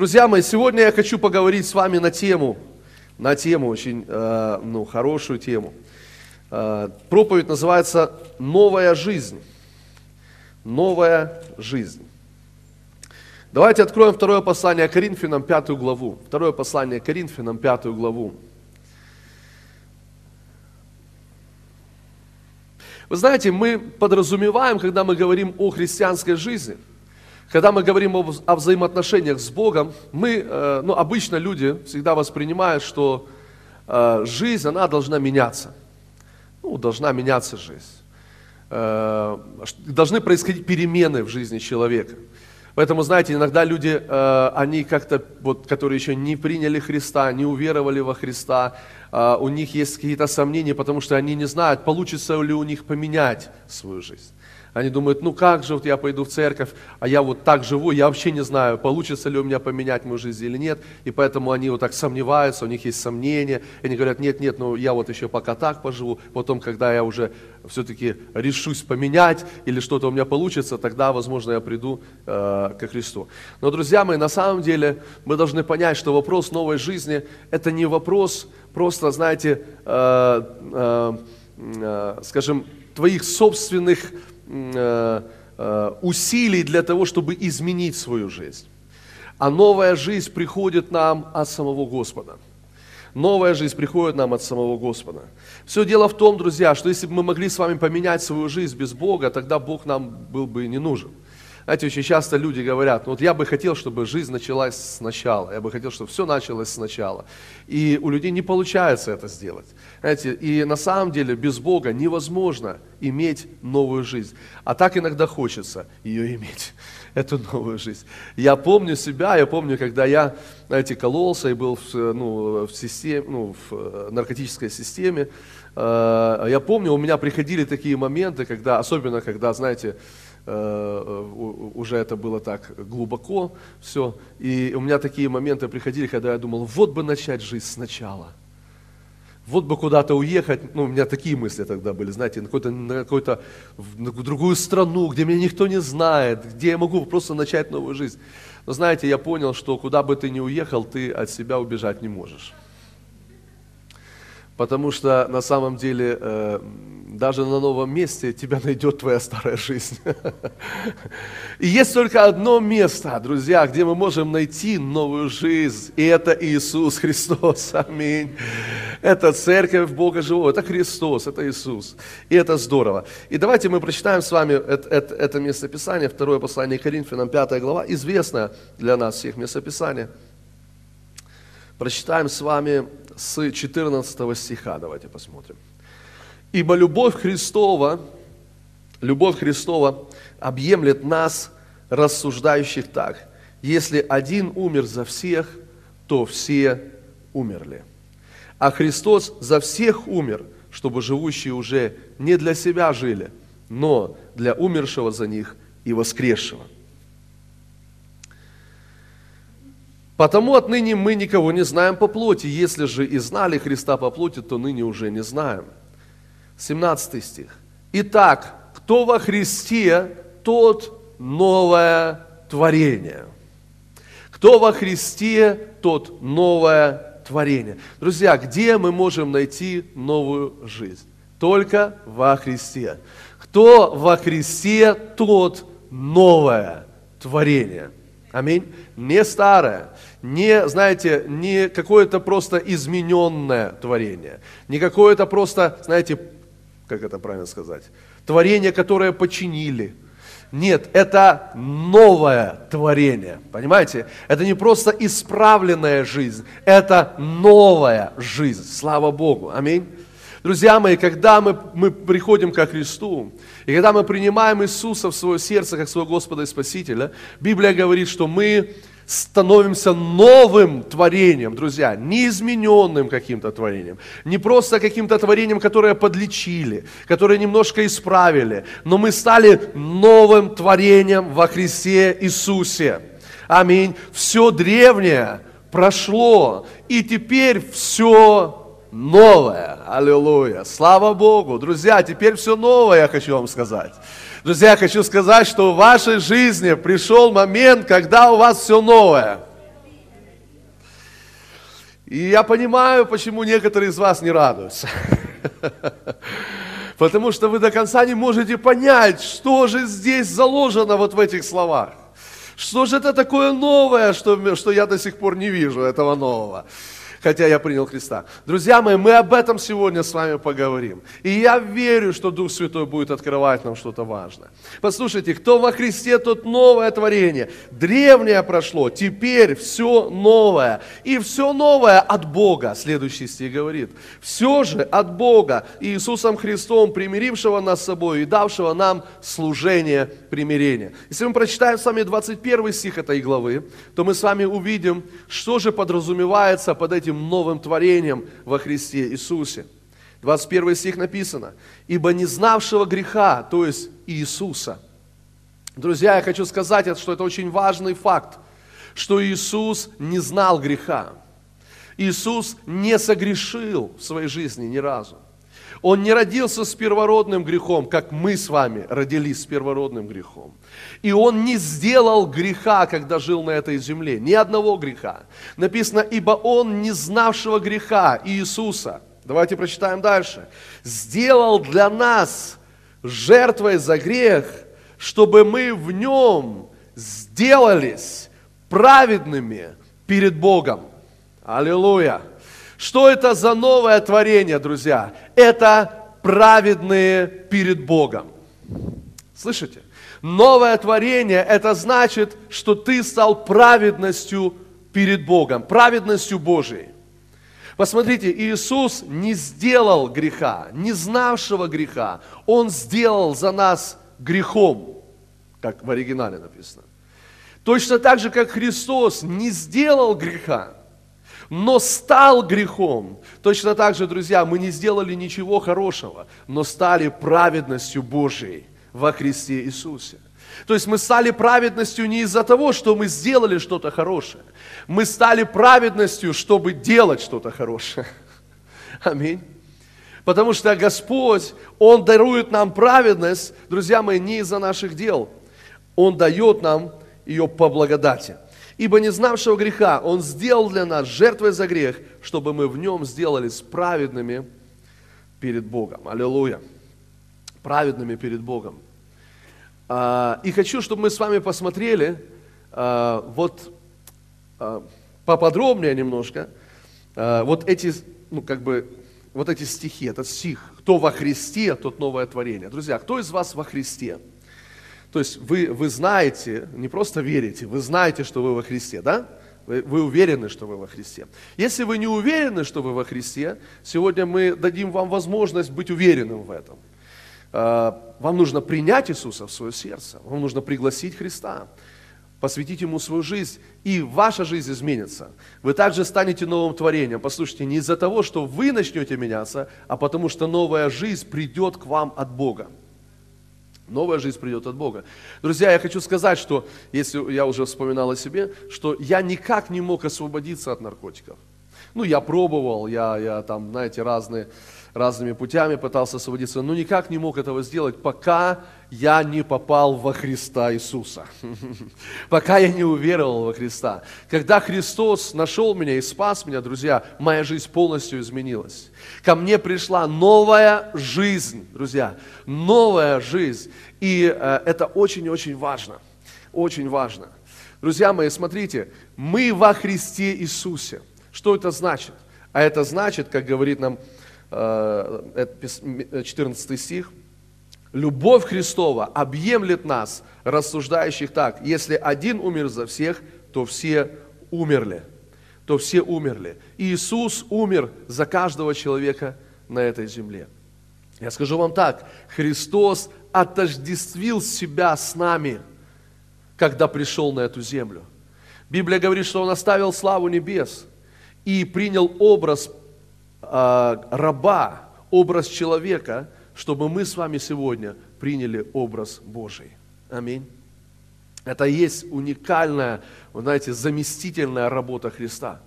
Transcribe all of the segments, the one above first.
Друзья мои, сегодня я хочу поговорить с вами на тему, на тему, очень э, ну, хорошую тему. Э, проповедь называется «Новая жизнь». Новая жизнь. Давайте откроем второе послание Коринфянам, пятую главу. Второе послание Коринфянам, пятую главу. Вы знаете, мы подразумеваем, когда мы говорим о христианской жизни, когда мы говорим о, о взаимоотношениях с Богом, мы, э, ну, обычно люди всегда воспринимают, что э, жизнь, она должна меняться. Ну, должна меняться жизнь. Э, должны происходить перемены в жизни человека. Поэтому, знаете, иногда люди, э, они как-то, вот, которые еще не приняли Христа, не уверовали во Христа, э, у них есть какие-то сомнения, потому что они не знают, получится ли у них поменять свою жизнь. Они думают, ну как же вот я пойду в церковь, а я вот так живу, я вообще не знаю, получится ли у меня поменять мою жизнь или нет. И поэтому они вот так сомневаются, у них есть сомнения. И они говорят, нет, нет, ну я вот еще пока так поживу. Потом, когда я уже все-таки решусь поменять или что-то у меня получится, тогда, возможно, я приду э, ко Христу. Но, друзья мои, на самом деле мы должны понять, что вопрос новой жизни – это не вопрос просто, знаете, э, э, э, скажем, твоих собственных усилий для того, чтобы изменить свою жизнь. А новая жизнь приходит нам от самого Господа. Новая жизнь приходит нам от самого Господа. Все дело в том, друзья, что если бы мы могли с вами поменять свою жизнь без Бога, тогда Бог нам был бы не нужен. Знаете, очень часто люди говорят, ну вот я бы хотел, чтобы жизнь началась сначала, я бы хотел, чтобы все началось сначала. И у людей не получается это сделать. Знаете, и на самом деле без Бога невозможно иметь новую жизнь. А так иногда хочется ее иметь, эту новую жизнь. Я помню себя, я помню, когда я, знаете, кололся и был в, ну, в, системе, ну, в э, наркотической системе, э, я помню, у меня приходили такие моменты, когда, особенно когда, знаете, уже это было так глубоко все. И у меня такие моменты приходили, когда я думал, вот бы начать жизнь сначала. Вот бы куда-то уехать, ну, у меня такие мысли тогда были, знаете, на какую-то, на какую-то на другую страну, где меня никто не знает, где я могу просто начать новую жизнь. Но знаете, я понял, что куда бы ты ни уехал, ты от себя убежать не можешь. Потому что на самом деле э, даже на новом месте тебя найдет твоя старая жизнь. И есть только одно место, друзья, где мы можем найти новую жизнь. И это Иисус Христос. Аминь. Это церковь Бога Живого. Это Христос, это Иисус. И это здорово. И давайте мы прочитаем с вами это, это, это местописание, второе послание Коринфянам, пятая глава, известное для нас всех местописание. Прочитаем с вами с 14 стиха, давайте посмотрим. Ибо любовь Христова, любовь Христова объемлет нас, рассуждающих так. Если один умер за всех, то все умерли. А Христос за всех умер, чтобы живущие уже не для себя жили, но для умершего за них и воскресшего. Потому отныне мы никого не знаем по плоти. Если же и знали Христа по плоти, то ныне уже не знаем. 17 стих. Итак, кто во Христе, тот новое творение. Кто во Христе, тот новое творение. Друзья, где мы можем найти новую жизнь? Только во Христе. Кто во Христе, тот новое творение. Аминь. Не старое, не, знаете, не какое-то просто измененное творение, не какое-то просто, знаете, как это правильно сказать, творение, которое починили. Нет, это новое творение, понимаете? Это не просто исправленная жизнь, это новая жизнь, слава Богу, аминь. Друзья мои, когда мы, мы приходим ко Христу, и когда мы принимаем Иисуса в свое сердце, как своего Господа и Спасителя, Библия говорит, что мы становимся новым творением, друзья, не измененным каким-то творением, не просто каким-то творением, которое подлечили, которое немножко исправили, но мы стали новым творением во Христе Иисусе. Аминь. Все древнее прошло, и теперь все новое. Аллилуйя. Слава Богу. Друзья, теперь все новое, я хочу вам сказать. Друзья, хочу сказать, что в вашей жизни пришел момент, когда у вас все новое. И я понимаю, почему некоторые из вас не радуются. Потому что вы до конца не можете понять, что же здесь заложено вот в этих словах. Что же это такое новое, что, что я до сих пор не вижу этого нового хотя я принял Христа. Друзья мои, мы об этом сегодня с вами поговорим. И я верю, что Дух Святой будет открывать нам что-то важное. Послушайте, кто во Христе, тот новое творение. Древнее прошло, теперь все новое. И все новое от Бога, следующий стих говорит. Все же от Бога, Иисусом Христом, примирившего нас с собой и давшего нам служение примирения. Если мы прочитаем с вами 21 стих этой главы, то мы с вами увидим, что же подразумевается под этим этим новым творением во Христе Иисусе. 21 стих написано, «Ибо не знавшего греха, то есть Иисуса». Друзья, я хочу сказать, что это очень важный факт, что Иисус не знал греха. Иисус не согрешил в своей жизни ни разу. Он не родился с первородным грехом, как мы с вами родились с первородным грехом. И он не сделал греха, когда жил на этой земле, ни одного греха. Написано, ибо он не знавшего греха Иисуса. Давайте прочитаем дальше. Сделал для нас жертвой за грех, чтобы мы в нем сделались праведными перед Богом. Аллилуйя. Что это за новое творение, друзья? Это праведные перед Богом. Слышите? Новое творение – это значит, что ты стал праведностью перед Богом, праведностью Божией. Посмотрите, Иисус не сделал греха, не знавшего греха. Он сделал за нас грехом, как в оригинале написано. Точно так же, как Христос не сделал греха, но стал грехом. Точно так же, друзья, мы не сделали ничего хорошего, но стали праведностью Божией во Христе Иисусе. То есть мы стали праведностью не из-за того, что мы сделали что-то хорошее. Мы стали праведностью, чтобы делать что-то хорошее. Аминь. Потому что Господь, Он дарует нам праведность, друзья мои, не из-за наших дел. Он дает нам ее по благодати. Ибо не знавшего греха Он сделал для нас жертвой за грех, чтобы мы в нем сделались праведными перед Богом. Аллилуйя. Праведными перед Богом. А, и хочу, чтобы мы с вами посмотрели а, вот а, поподробнее немножко вот эти, ну как бы, вот эти стихи, этот стих, кто во Христе, тот новое творение. Друзья, кто из вас во Христе? То есть вы, вы знаете, не просто верите, вы знаете, что вы во Христе, да? Вы, вы уверены, что вы во Христе. Если вы не уверены, что вы во Христе, сегодня мы дадим вам возможность быть уверенным в этом. А, вам нужно принять Иисуса в свое сердце, вам нужно пригласить Христа, посвятить Ему свою жизнь, и ваша жизнь изменится. Вы также станете новым творением. Послушайте, не из-за того, что вы начнете меняться, а потому что новая жизнь придет к вам от Бога. Новая жизнь придет от Бога. Друзья, я хочу сказать, что, если я уже вспоминал о себе, что я никак не мог освободиться от наркотиков. Ну, я пробовал, я, я там, знаете, разные, разными путями пытался освободиться, но никак не мог этого сделать, пока я не попал во Христа Иисуса. Пока я не уверовал во Христа. Когда Христос нашел меня и спас меня, друзья, моя жизнь полностью изменилась. Ко мне пришла новая жизнь, друзья, новая жизнь. И э, это очень-очень важно. Очень важно. Друзья мои, смотрите, мы во Христе Иисусе. Что это значит? А это значит, как говорит нам 14 э, стих, любовь Христова объемлет нас, рассуждающих так, если один умер за всех, то все умерли. То все умерли. Иисус умер за каждого человека на этой земле. Я скажу вам так, Христос отождествил себя с нами, когда пришел на эту землю. Библия говорит, что Он оставил славу небес и принял образ э, раба, образ человека, чтобы мы с вами сегодня приняли образ Божий. Аминь. Это и есть уникальная, вы знаете, заместительная работа Христа.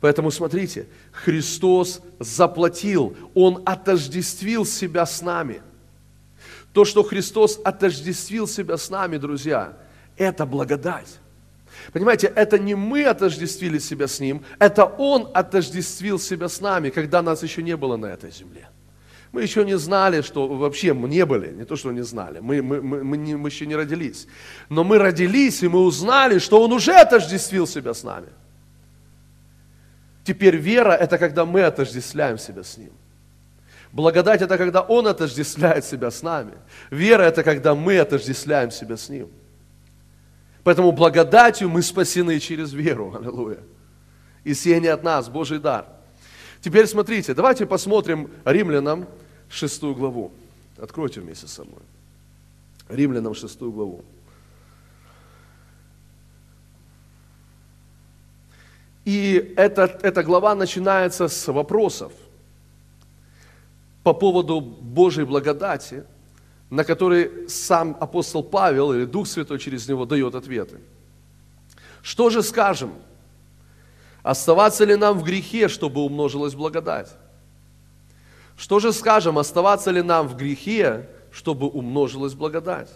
Поэтому смотрите, Христос заплатил, Он отождествил себя с нами. То, что Христос отождествил себя с нами, друзья, это благодать. Понимаете, это не мы отождествили себя с Ним, это Он отождествил себя с нами, когда нас еще не было на этой земле. Мы еще не знали, что вообще мы не были, не то, что не знали, мы, мы, мы, мы, не, мы еще не родились. Но мы родились, и мы узнали, что Он уже отождествил себя с нами. Теперь вера – это когда мы отождествляем себя с Ним. Благодать – это когда Он отождествляет себя с нами. Вера – это когда мы отождествляем себя с Ним. Поэтому благодатью мы спасены через веру. Аллилуйя. И сие не от нас, Божий дар. Теперь смотрите, давайте посмотрим Римлянам шестую главу. Откройте вместе со мной. Римлянам шестую главу. И эта, эта глава начинается с вопросов по поводу Божьей благодати – на который сам апостол Павел или Дух Святой через него дает ответы. Что же скажем? Оставаться ли нам в грехе, чтобы умножилась благодать? Что же скажем, оставаться ли нам в грехе, чтобы умножилась благодать?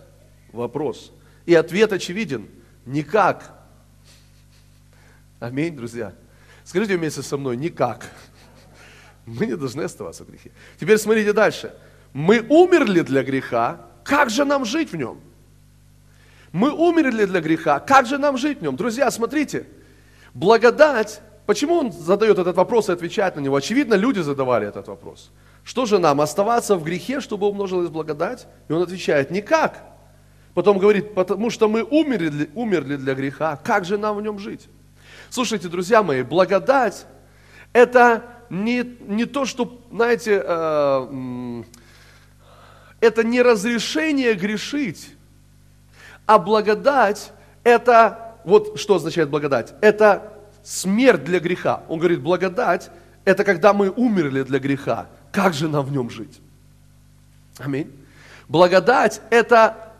Вопрос. И ответ очевиден. Никак. Аминь, друзья. Скажите вместе со мной, никак. Мы не должны оставаться в грехе. Теперь смотрите дальше мы умерли для греха, как же нам жить в нем? Мы умерли для греха, как же нам жить в нем? Друзья, смотрите, благодать, почему он задает этот вопрос и отвечает на него? Очевидно, люди задавали этот вопрос. Что же нам, оставаться в грехе, чтобы умножилась благодать? И он отвечает, никак. Потом говорит, потому что мы умерли, умерли для греха, как же нам в нем жить? Слушайте, друзья мои, благодать – это не, не то, что, знаете, э, это не разрешение грешить, а благодать – это, вот что означает благодать? Это смерть для греха. Он говорит, благодать – это когда мы умерли для греха. Как же нам в нем жить? Аминь. Благодать – это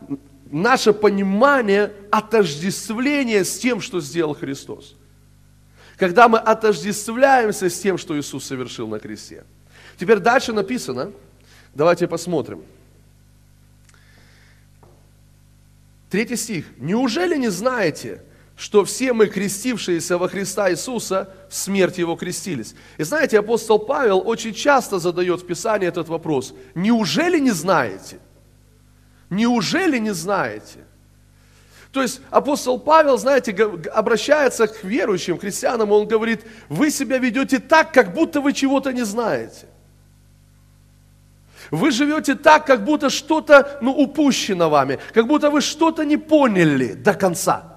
наше понимание отождествления с тем, что сделал Христос. Когда мы отождествляемся с тем, что Иисус совершил на кресте. Теперь дальше написано, давайте посмотрим – Третий стих. «Неужели не знаете, что все мы, крестившиеся во Христа Иисуса, в смерть Его крестились?» И знаете, апостол Павел очень часто задает в Писании этот вопрос. «Неужели не знаете? Неужели не знаете?» То есть апостол Павел, знаете, обращается к верующим, христианам, он говорит, вы себя ведете так, как будто вы чего-то не знаете. Вы живете так, как будто что-то ну, упущено вами, как будто вы что-то не поняли до конца.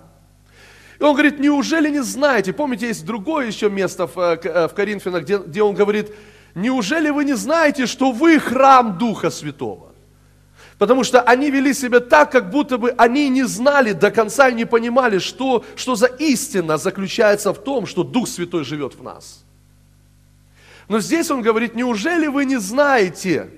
И он говорит, неужели не знаете? Помните, есть другое еще место в, э, э, в Коринфянах, где, где он говорит, неужели вы не знаете, что вы храм Духа Святого? Потому что они вели себя так, как будто бы они не знали до конца и не понимали, что, что за истина заключается в том, что Дух Святой живет в нас. Но здесь он говорит, неужели вы не знаете,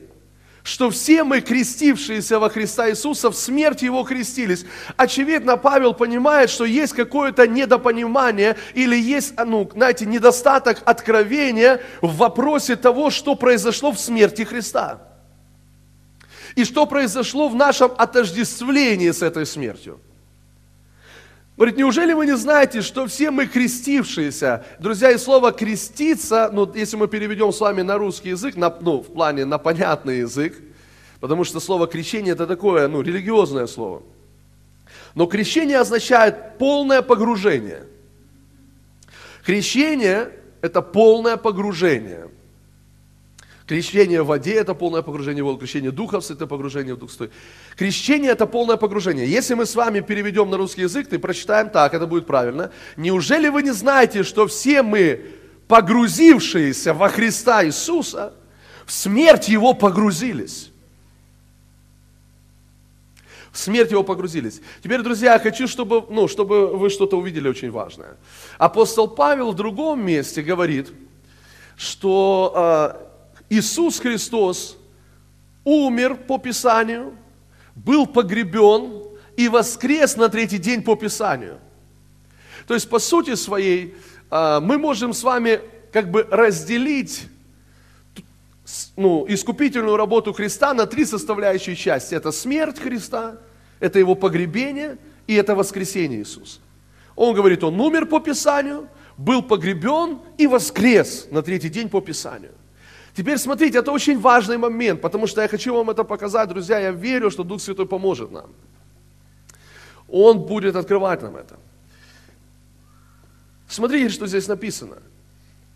что все мы, крестившиеся во Христа Иисуса, в смерть Его крестились. Очевидно, Павел понимает, что есть какое-то недопонимание или есть, ну, знаете, недостаток откровения в вопросе того, что произошло в смерти Христа. И что произошло в нашем отождествлении с этой смертью. Говорит, неужели вы не знаете, что все мы крестившиеся? Друзья, и слово креститься, ну, если мы переведем с вами на русский язык, на, ну, в плане на понятный язык, потому что слово крещение это такое, ну, религиозное слово. Но крещение означает полное погружение. Крещение – это полное погружение – Крещение в воде – это полное погружение в воду. Крещение духов – это погружение в Дух Святой. Крещение – это полное погружение. Если мы с вами переведем на русский язык, то прочитаем так, это будет правильно. Неужели вы не знаете, что все мы, погрузившиеся во Христа Иисуса, в смерть Его погрузились? В смерть Его погрузились. Теперь, друзья, я хочу, чтобы, ну, чтобы вы что-то увидели очень важное. Апостол Павел в другом месте говорит, что а, Иисус Христос умер по Писанию, был погребен и воскрес на третий день по Писанию. То есть, по сути своей, а, мы можем с вами как бы разделить ну, искупительную работу Христа на три составляющие части. Это смерть Христа, это Его погребение и это воскресение Иисуса. Он говорит, он умер по Писанию, был погребен и воскрес на третий день по Писанию. Теперь смотрите, это очень важный момент, потому что я хочу вам это показать, друзья, я верю, что Дух Святой поможет нам. Он будет открывать нам это. Смотрите, что здесь написано.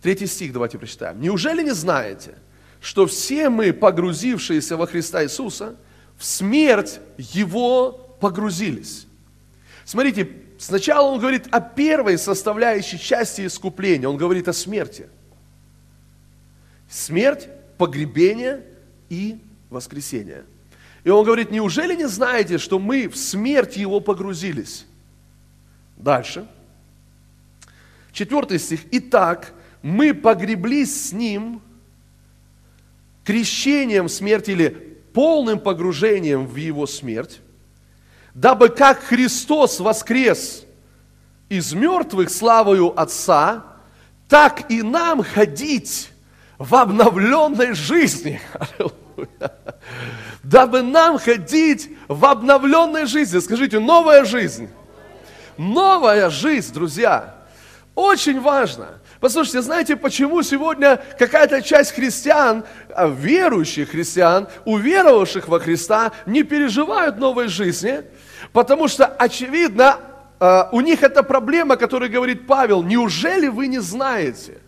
Третий стих давайте прочитаем. «Неужели не знаете, что все мы, погрузившиеся во Христа Иисуса, в смерть Его погрузились?» Смотрите, сначала он говорит о первой составляющей части искупления. Он говорит о смерти. Смерть, погребение и воскресение. И он говорит, неужели не знаете, что мы в смерть Его погрузились? Дальше. Четвертый стих. Итак, мы погреблись с Ним крещением смерти или полным погружением в Его смерть, дабы как Христос воскрес из мертвых славою Отца, так и нам ходить в обновленной жизни. Дабы нам ходить в обновленной жизни. Скажите, новая жизнь. Новая жизнь, друзья. Очень важно. Послушайте, знаете, почему сегодня какая-то часть христиан, а, верующих христиан, уверовавших во Христа, не переживают новой жизни? Потому что, очевидно, а, у них это проблема, которую говорит Павел. Неужели вы не знаете?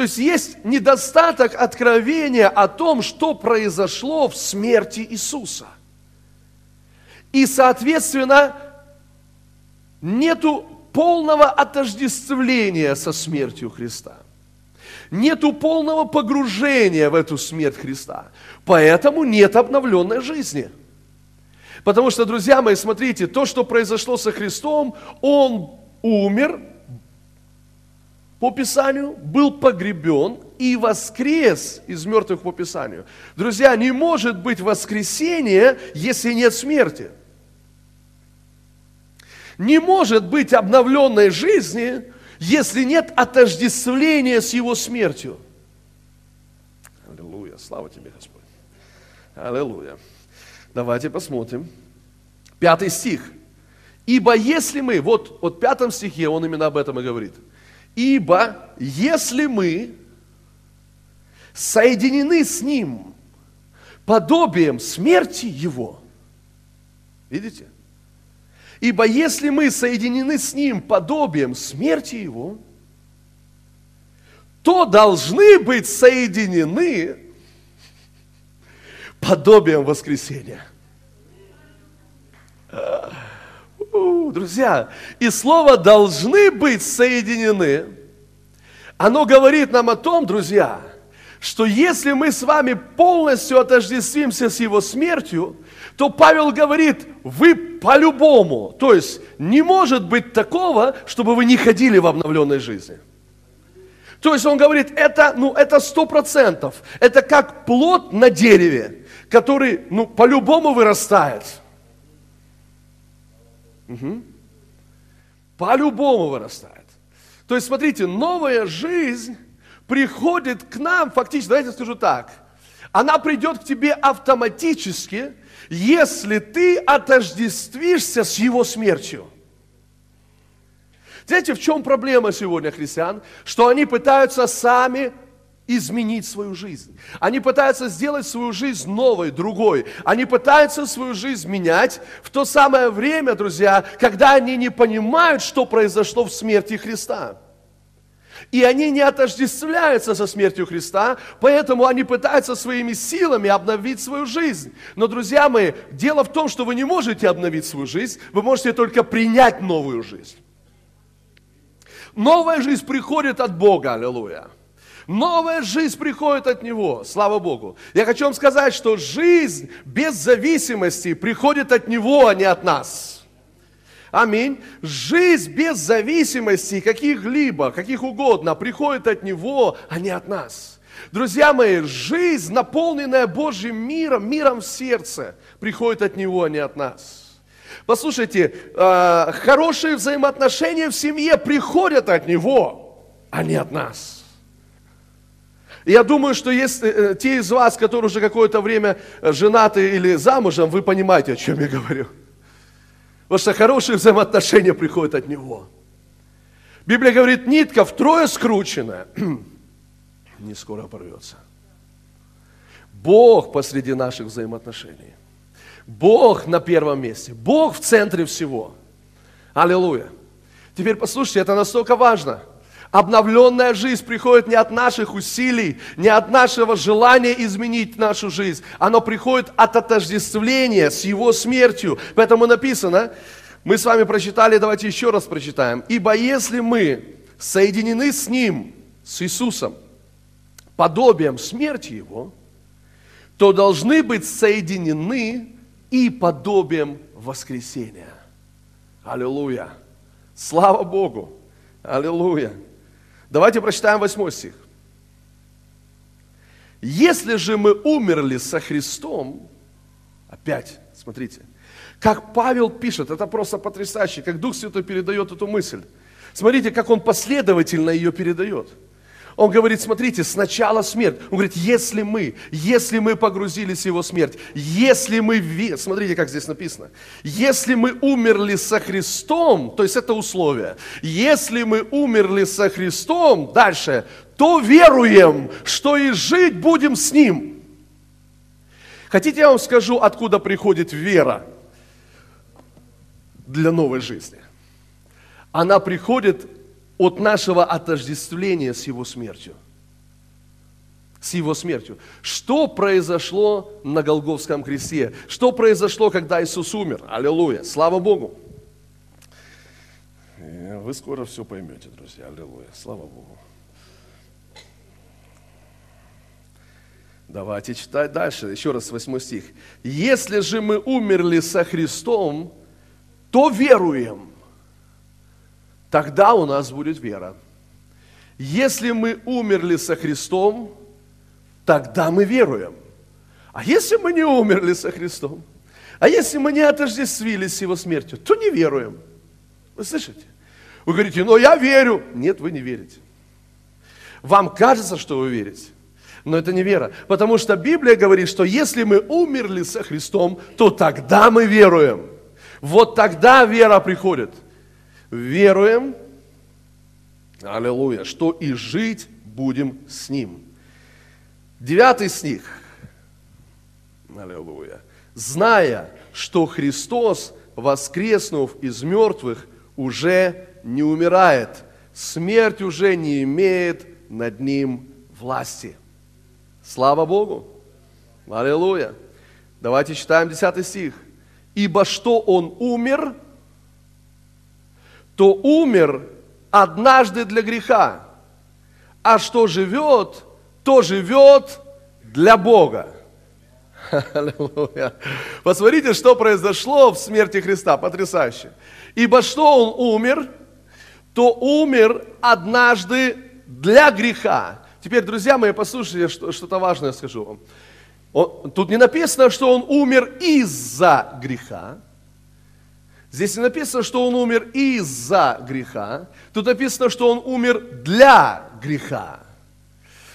То есть есть недостаток откровения о том, что произошло в смерти Иисуса. И, соответственно, нету полного отождествления со смертью Христа. Нету полного погружения в эту смерть Христа. Поэтому нет обновленной жизни. Потому что, друзья мои, смотрите, то, что произошло со Христом, Он умер по Писанию, был погребен и воскрес из мертвых по Писанию. Друзья, не может быть воскресения, если нет смерти. Не может быть обновленной жизни, если нет отождествления с Его смертью. Аллилуйя, слава тебе, Господь. Аллилуйя. Давайте посмотрим. Пятый стих. Ибо если мы, вот, вот в пятом стихе он именно об этом и говорит. Ибо если мы соединены с Ним подобием смерти Его, видите? Ибо если мы соединены с Ним подобием смерти Его, то должны быть соединены подобием воскресения. Друзья, и слово «должны быть соединены», оно говорит нам о том, друзья, что если мы с вами полностью отождествимся с Его смертью, то Павел говорит, вы по-любому, то есть не может быть такого, чтобы вы не ходили в обновленной жизни. То есть он говорит, это, ну, это сто процентов. Это как плод на дереве, который, ну, по-любому вырастает. Угу. По-любому вырастает. То есть, смотрите, новая жизнь приходит к нам, фактически, давайте скажу так, она придет к тебе автоматически, если ты отождествишься с его смертью. Знаете, в чем проблема сегодня христиан? Что они пытаются сами изменить свою жизнь. Они пытаются сделать свою жизнь новой, другой. Они пытаются свою жизнь менять в то самое время, друзья, когда они не понимают, что произошло в смерти Христа. И они не отождествляются со смертью Христа, поэтому они пытаются своими силами обновить свою жизнь. Но, друзья мои, дело в том, что вы не можете обновить свою жизнь, вы можете только принять новую жизнь. Новая жизнь приходит от Бога, аллилуйя. Новая жизнь приходит от Него, слава Богу. Я хочу вам сказать, что жизнь без зависимости приходит от Него, а не от нас. Аминь. Жизнь без зависимости каких-либо, каких угодно, приходит от Него, а не от нас. Друзья мои, жизнь, наполненная Божьим миром, миром в сердце, приходит от Него, а не от нас. Послушайте, э, хорошие взаимоотношения в семье приходят от Него, а не от нас. Я думаю, что есть э, те из вас, которые уже какое-то время женаты или замужем, вы понимаете, о чем я говорю. Потому что хорошие взаимоотношения приходят от Него. Библия говорит, нитка втрое скрученная, не скоро порвется. Бог посреди наших взаимоотношений. Бог на первом месте. Бог в центре всего. Аллилуйя. Теперь послушайте, это настолько важно. Обновленная жизнь приходит не от наших усилий, не от нашего желания изменить нашу жизнь. Оно приходит от отождествления с Его смертью. Поэтому написано, мы с вами прочитали, давайте еще раз прочитаем. Ибо если мы соединены с Ним, с Иисусом, подобием смерти Его, то должны быть соединены и подобием воскресения. Аллилуйя. Слава Богу. Аллилуйя. Давайте прочитаем восьмой стих. Если же мы умерли со Христом, опять, смотрите, как Павел пишет, это просто потрясающе, как Дух Святой передает эту мысль. Смотрите, как он последовательно ее передает. Он говорит, смотрите, сначала смерть. Он говорит, если мы, если мы погрузились в его смерть, если мы, смотрите, как здесь написано, если мы умерли со Христом, то есть это условие, если мы умерли со Христом, дальше, то веруем, что и жить будем с Ним. Хотите, я вам скажу, откуда приходит вера для новой жизни? Она приходит от нашего отождествления с Его смертью. С Его смертью. Что произошло на Голговском кресте? Что произошло, когда Иисус умер? Аллилуйя. Слава Богу. Вы скоро все поймете, друзья. Аллилуйя. Слава Богу. Давайте читать дальше. Еще раз, восьмой стих. Если же мы умерли со Христом, то веруем, тогда у нас будет вера. Если мы умерли со Христом, тогда мы веруем. А если мы не умерли со Христом, а если мы не отождествились с Его смертью, то не веруем. Вы слышите? Вы говорите, но я верю. Нет, вы не верите. Вам кажется, что вы верите, но это не вера. Потому что Библия говорит, что если мы умерли со Христом, то тогда мы веруем. Вот тогда вера приходит – веруем, аллилуйя, что и жить будем с Ним. Девятый стих, аллилуйя, зная, что Христос, воскреснув из мертвых, уже не умирает, смерть уже не имеет над Ним власти. Слава Богу! Аллилуйя! Давайте читаем 10 стих. «Ибо что Он умер, то умер однажды для греха, а что живет, то живет для Бога. Посмотрите, что произошло в смерти Христа. Потрясающе. Ибо что Он умер, то умер однажды для греха. Теперь, друзья мои, послушайте, что-то важное скажу вам. Тут не написано, что Он умер из-за греха, Здесь не написано, что он умер из-за греха. Тут написано, что он умер для греха.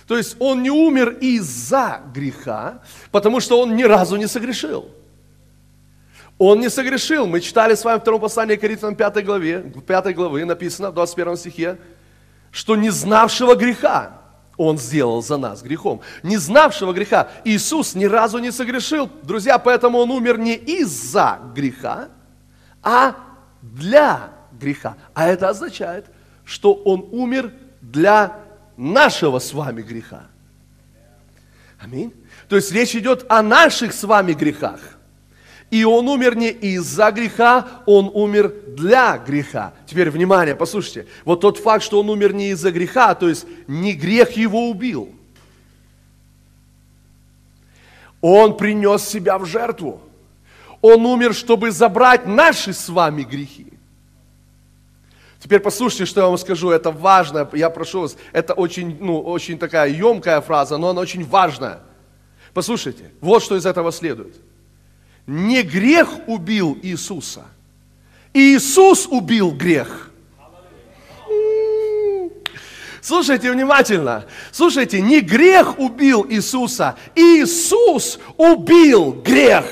То есть он не умер из-за греха, потому что он ни разу не согрешил. Он не согрешил. Мы читали с вами втором послании Коринфянам 5 главе, 5 главы написано в 21 стихе, что не знавшего греха он сделал за нас грехом. Не знавшего греха Иисус ни разу не согрешил. Друзья, поэтому он умер не из-за греха, а для греха. А это означает, что Он умер для нашего с вами греха. Аминь. То есть речь идет о наших с вами грехах. И он умер не из-за греха, он умер для греха. Теперь, внимание, послушайте. Вот тот факт, что он умер не из-за греха, то есть не грех его убил. Он принес себя в жертву. Он умер, чтобы забрать наши с вами грехи. Теперь послушайте, что я вам скажу, это важно, я прошу вас, это очень, ну, очень такая емкая фраза, но она очень важная. Послушайте, вот что из этого следует. Не грех убил Иисуса, Иисус убил грех. Слушайте внимательно. Слушайте, не грех убил Иисуса, Иисус убил грех.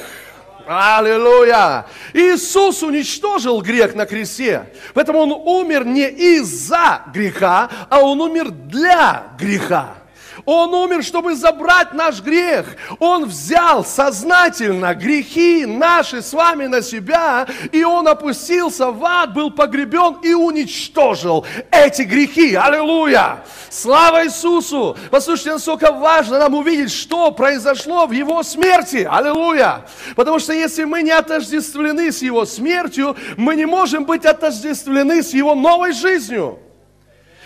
Аллилуйя! Иисус уничтожил грех на кресте. Поэтому Он умер не из-за греха, а Он умер для греха. Он умер, чтобы забрать наш грех. Он взял сознательно грехи наши с вами на себя, и Он опустился в ад, был погребен и уничтожил эти грехи. Аллилуйя! Слава Иисусу! Послушайте, насколько важно нам увидеть, что произошло в Его смерти. Аллилуйя! Потому что если мы не отождествлены с Его смертью, мы не можем быть отождествлены с Его новой жизнью.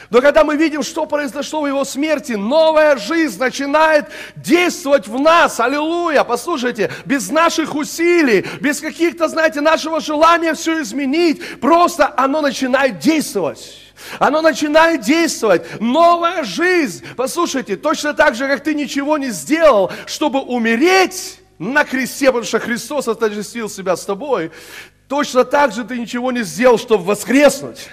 Но когда мы видим, что произошло в его смерти, новая жизнь начинает действовать в нас. Аллилуйя! Послушайте, без наших усилий, без каких-то, знаете, нашего желания все изменить, просто оно начинает действовать. Оно начинает действовать. Новая жизнь. Послушайте, точно так же, как ты ничего не сделал, чтобы умереть на кресте, потому что Христос отождествил себя с тобой, точно так же ты ничего не сделал, чтобы воскреснуть.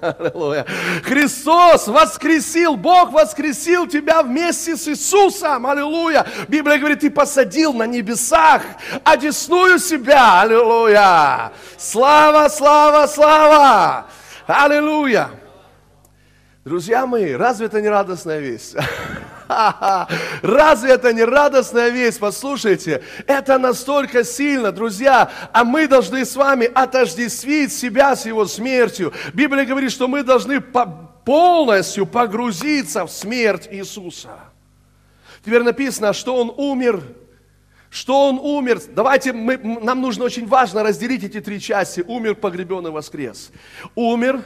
Аллилуйя. Христос воскресил, Бог воскресил тебя вместе с Иисусом. Аллилуйя. Библия говорит, ты посадил на небесах, одесную себя. Аллилуйя. Слава, слава, слава. Аллилуйя. Друзья мои, разве это не радостная весть? Разве это не радостная весть? Послушайте, это настолько сильно, друзья, а мы должны с вами отождествить себя с его смертью. Библия говорит, что мы должны полностью погрузиться в смерть Иисуса. Теперь написано, что Он умер что он умер. Давайте, мы, нам нужно очень важно разделить эти три части. Умер, погребен и воскрес. Умер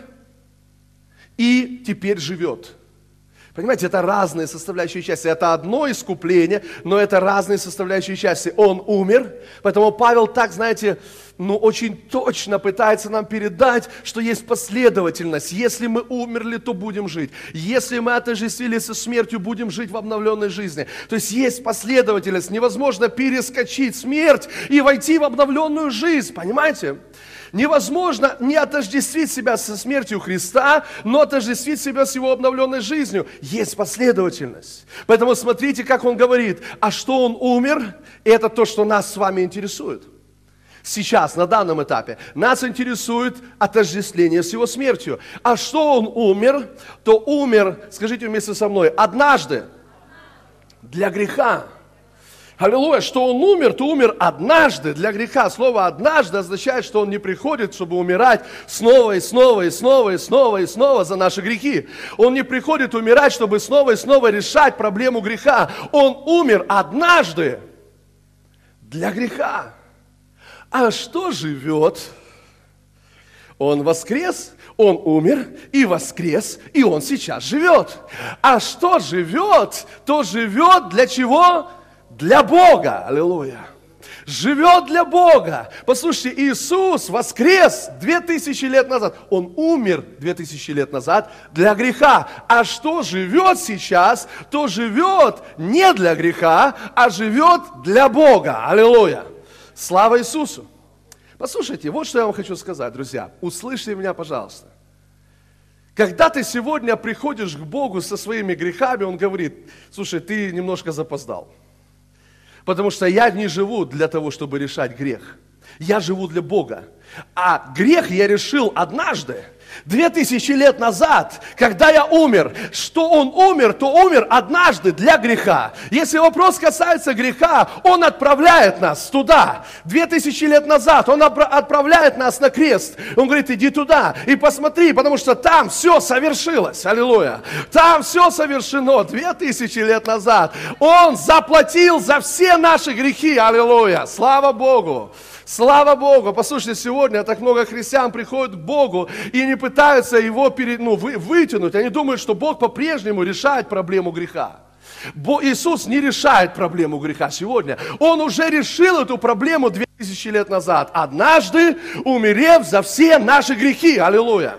и теперь живет. Понимаете, это разные составляющие части. Это одно искупление, но это разные составляющие части. Он умер, поэтому Павел так, знаете, ну, очень точно пытается нам передать, что есть последовательность. Если мы умерли, то будем жить. Если мы отождествились со смертью, будем жить в обновленной жизни. То есть есть последовательность. Невозможно перескочить смерть и войти в обновленную жизнь. Понимаете? Невозможно не отождествить себя со смертью Христа, но отождествить себя с Его обновленной жизнью. Есть последовательность. Поэтому смотрите, как Он говорит, а что Он умер, это то, что нас с вами интересует. Сейчас, на данном этапе, нас интересует отождествление с Его смертью. А что Он умер, то умер, скажите вместе со мной, однажды для греха. Аллилуйя, что он умер, то умер однажды для греха. Слово «однажды» означает, что он не приходит, чтобы умирать снова и снова и снова и снова и снова за наши грехи. Он не приходит умирать, чтобы снова и снова решать проблему греха. Он умер однажды для греха. А что живет? Он воскрес, он умер и воскрес, и он сейчас живет. А что живет, то живет для чего? для Бога. Аллилуйя. Живет для Бога. Послушайте, Иисус воскрес 2000 лет назад. Он умер 2000 лет назад для греха. А что живет сейчас, то живет не для греха, а живет для Бога. Аллилуйя. Слава Иисусу. Послушайте, вот что я вам хочу сказать, друзья. Услышьте меня, пожалуйста. Когда ты сегодня приходишь к Богу со своими грехами, Он говорит, слушай, ты немножко запоздал. Потому что я не живу для того, чтобы решать грех. Я живу для Бога. А грех я решил однажды. Две тысячи лет назад, когда я умер, что он умер, то умер однажды для греха. Если вопрос касается греха, он отправляет нас туда. Две тысячи лет назад он отправляет нас на крест. Он говорит, иди туда и посмотри, потому что там все совершилось. Аллилуйя. Там все совершено две тысячи лет назад. Он заплатил за все наши грехи. Аллилуйя. Слава Богу. Слава Богу! Послушайте, сегодня так много христиан приходят к Богу и не пытаются его перед, ну, вы, вытянуть. Они думают, что Бог по-прежнему решает проблему греха. Бо Иисус не решает проблему греха сегодня. Он уже решил эту проблему 2000 лет назад, однажды умерев за все наши грехи. Аллилуйя!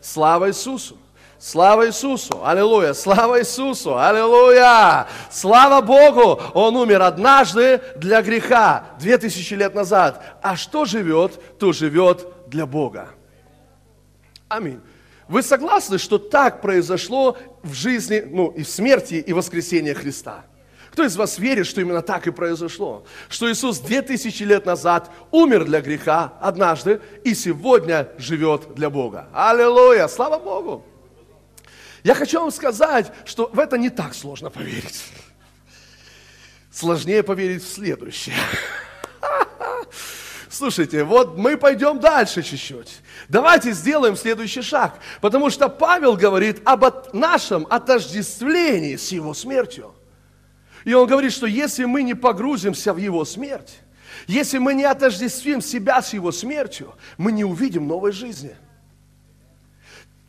Слава Иисусу! Слава Иисусу! Аллилуйя! Слава Иисусу! Аллилуйя! Слава Богу! Он умер однажды для греха, две тысячи лет назад. А что живет, то живет для Бога. Аминь. Вы согласны, что так произошло в жизни, ну, и в смерти, и воскресении Христа? Кто из вас верит, что именно так и произошло? Что Иисус 2000 лет назад умер для греха однажды и сегодня живет для Бога. Аллилуйя! Слава Богу! Я хочу вам сказать, что в это не так сложно поверить. Сложнее поверить в следующее. Слушайте, вот мы пойдем дальше чуть-чуть. Давайте сделаем следующий шаг. Потому что Павел говорит об нашем отождествлении с его смертью. И он говорит, что если мы не погрузимся в его смерть, если мы не отождествим себя с его смертью, мы не увидим новой жизни.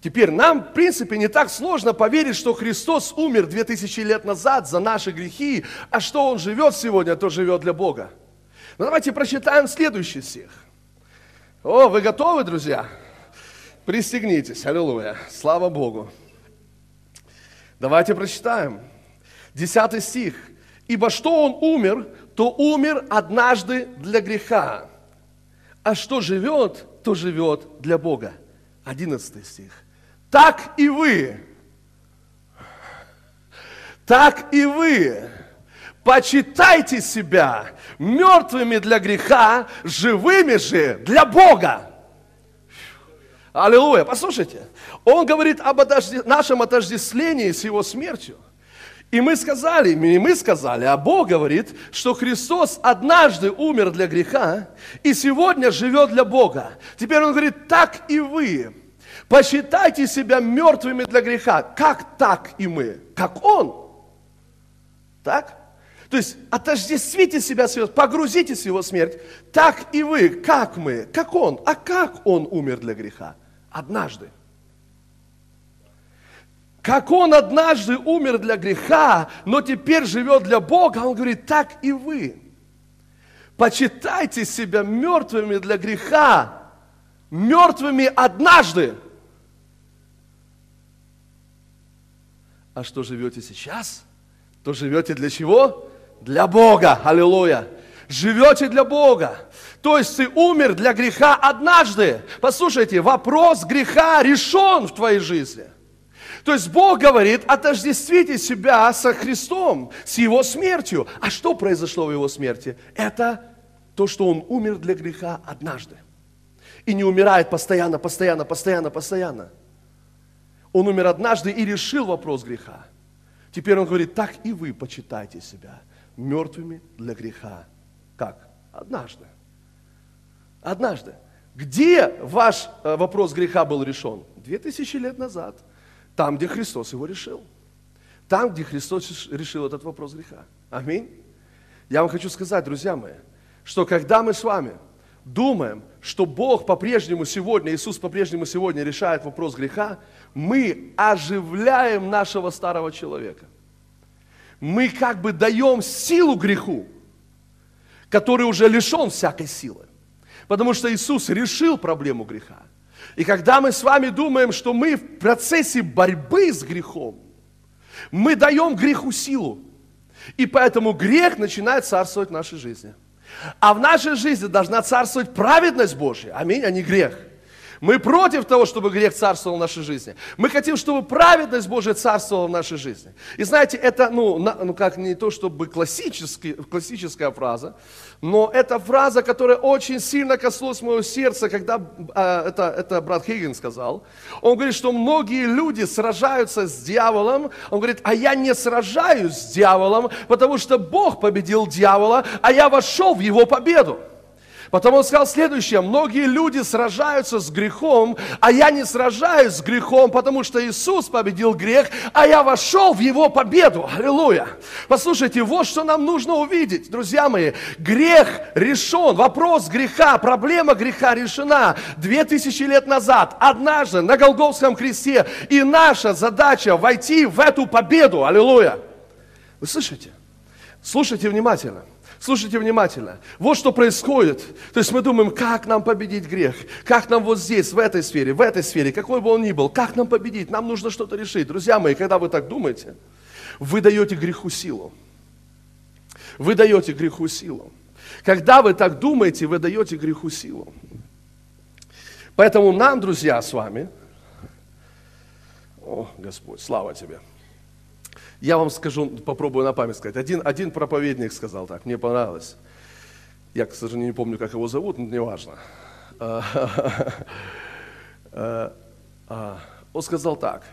Теперь нам, в принципе, не так сложно поверить, что Христос умер 2000 лет назад за наши грехи, а что Он живет сегодня, то живет для Бога. Но давайте прочитаем следующий стих. О, вы готовы, друзья? Пристегнитесь, аллилуйя, слава Богу. Давайте прочитаем. Десятый стих. «Ибо что он умер, то умер однажды для греха, а что живет, то живет для Бога». Одиннадцатый стих. «Так и вы, так и вы, почитайте себя мертвыми для греха, живыми же для Бога. Аллилуйя. Послушайте, он говорит об отожде... нашем отождествлении с его смертью. И мы сказали, не мы сказали, а Бог говорит, что Христос однажды умер для греха и сегодня живет для Бога. Теперь Он говорит, так и вы. Посчитайте себя мертвыми для греха. Как так и мы? Как Он? Так? То есть отождествите себя с его, погрузитесь в его смерть. Так и вы, как мы, как он. А как он умер для греха? Однажды. Как он однажды умер для греха, но теперь живет для Бога, он говорит, так и вы. Почитайте себя мертвыми для греха, мертвыми однажды. А что живете сейчас? То живете для чего? Для Бога. Аллилуйя. Живете для Бога. То есть ты умер для греха однажды. Послушайте, вопрос греха решен в твоей жизни. То есть Бог говорит, отождествите себя со Христом, с Его смертью. А что произошло в Его смерти? Это то, что Он умер для греха однажды. И не умирает постоянно, постоянно, постоянно, постоянно. Он умер однажды и решил вопрос греха. Теперь Он говорит, так и вы почитайте себя мертвыми для греха. Как? Однажды. Однажды. Где ваш э, вопрос греха был решен? Две тысячи лет назад – там, где Христос его решил. Там, где Христос решил этот вопрос греха. Аминь. Я вам хочу сказать, друзья мои, что когда мы с вами думаем, что Бог по-прежнему сегодня, Иисус по-прежнему сегодня решает вопрос греха, мы оживляем нашего старого человека. Мы как бы даем силу греху, который уже лишен всякой силы. Потому что Иисус решил проблему греха. И когда мы с вами думаем, что мы в процессе борьбы с грехом, мы даем греху силу. И поэтому грех начинает царствовать в нашей жизни. А в нашей жизни должна царствовать праведность Божья. Аминь, а не грех. Мы против того, чтобы грех царствовал в нашей жизни. Мы хотим, чтобы праведность Божия царствовала в нашей жизни. И знаете, это, ну, на, ну как не то, чтобы классическая фраза, но это фраза, которая очень сильно коснулась моего сердца, когда э, это, это брат Хейген сказал. Он говорит, что многие люди сражаются с дьяволом. Он говорит, а я не сражаюсь с дьяволом, потому что Бог победил дьявола, а я вошел в его победу. Потом он сказал следующее. Многие люди сражаются с грехом, а я не сражаюсь с грехом, потому что Иисус победил грех, а я вошел в его победу. Аллилуйя. Послушайте, вот что нам нужно увидеть, друзья мои. Грех решен. Вопрос греха, проблема греха решена две тысячи лет назад, однажды на Голговском кресте. И наша задача войти в эту победу. Аллилуйя. Вы слышите? Слушайте внимательно. Слушайте внимательно. Вот что происходит. То есть мы думаем, как нам победить грех? Как нам вот здесь, в этой сфере, в этой сфере, какой бы он ни был, как нам победить? Нам нужно что-то решить. Друзья мои, когда вы так думаете, вы даете греху силу. Вы даете греху силу. Когда вы так думаете, вы даете греху силу. Поэтому нам, друзья, с вами, о, Господь, слава Тебе. Я вам скажу, попробую на память сказать. Один, один проповедник сказал так, мне понравилось. Я, к сожалению, не помню, как его зовут, но неважно. Он сказал так.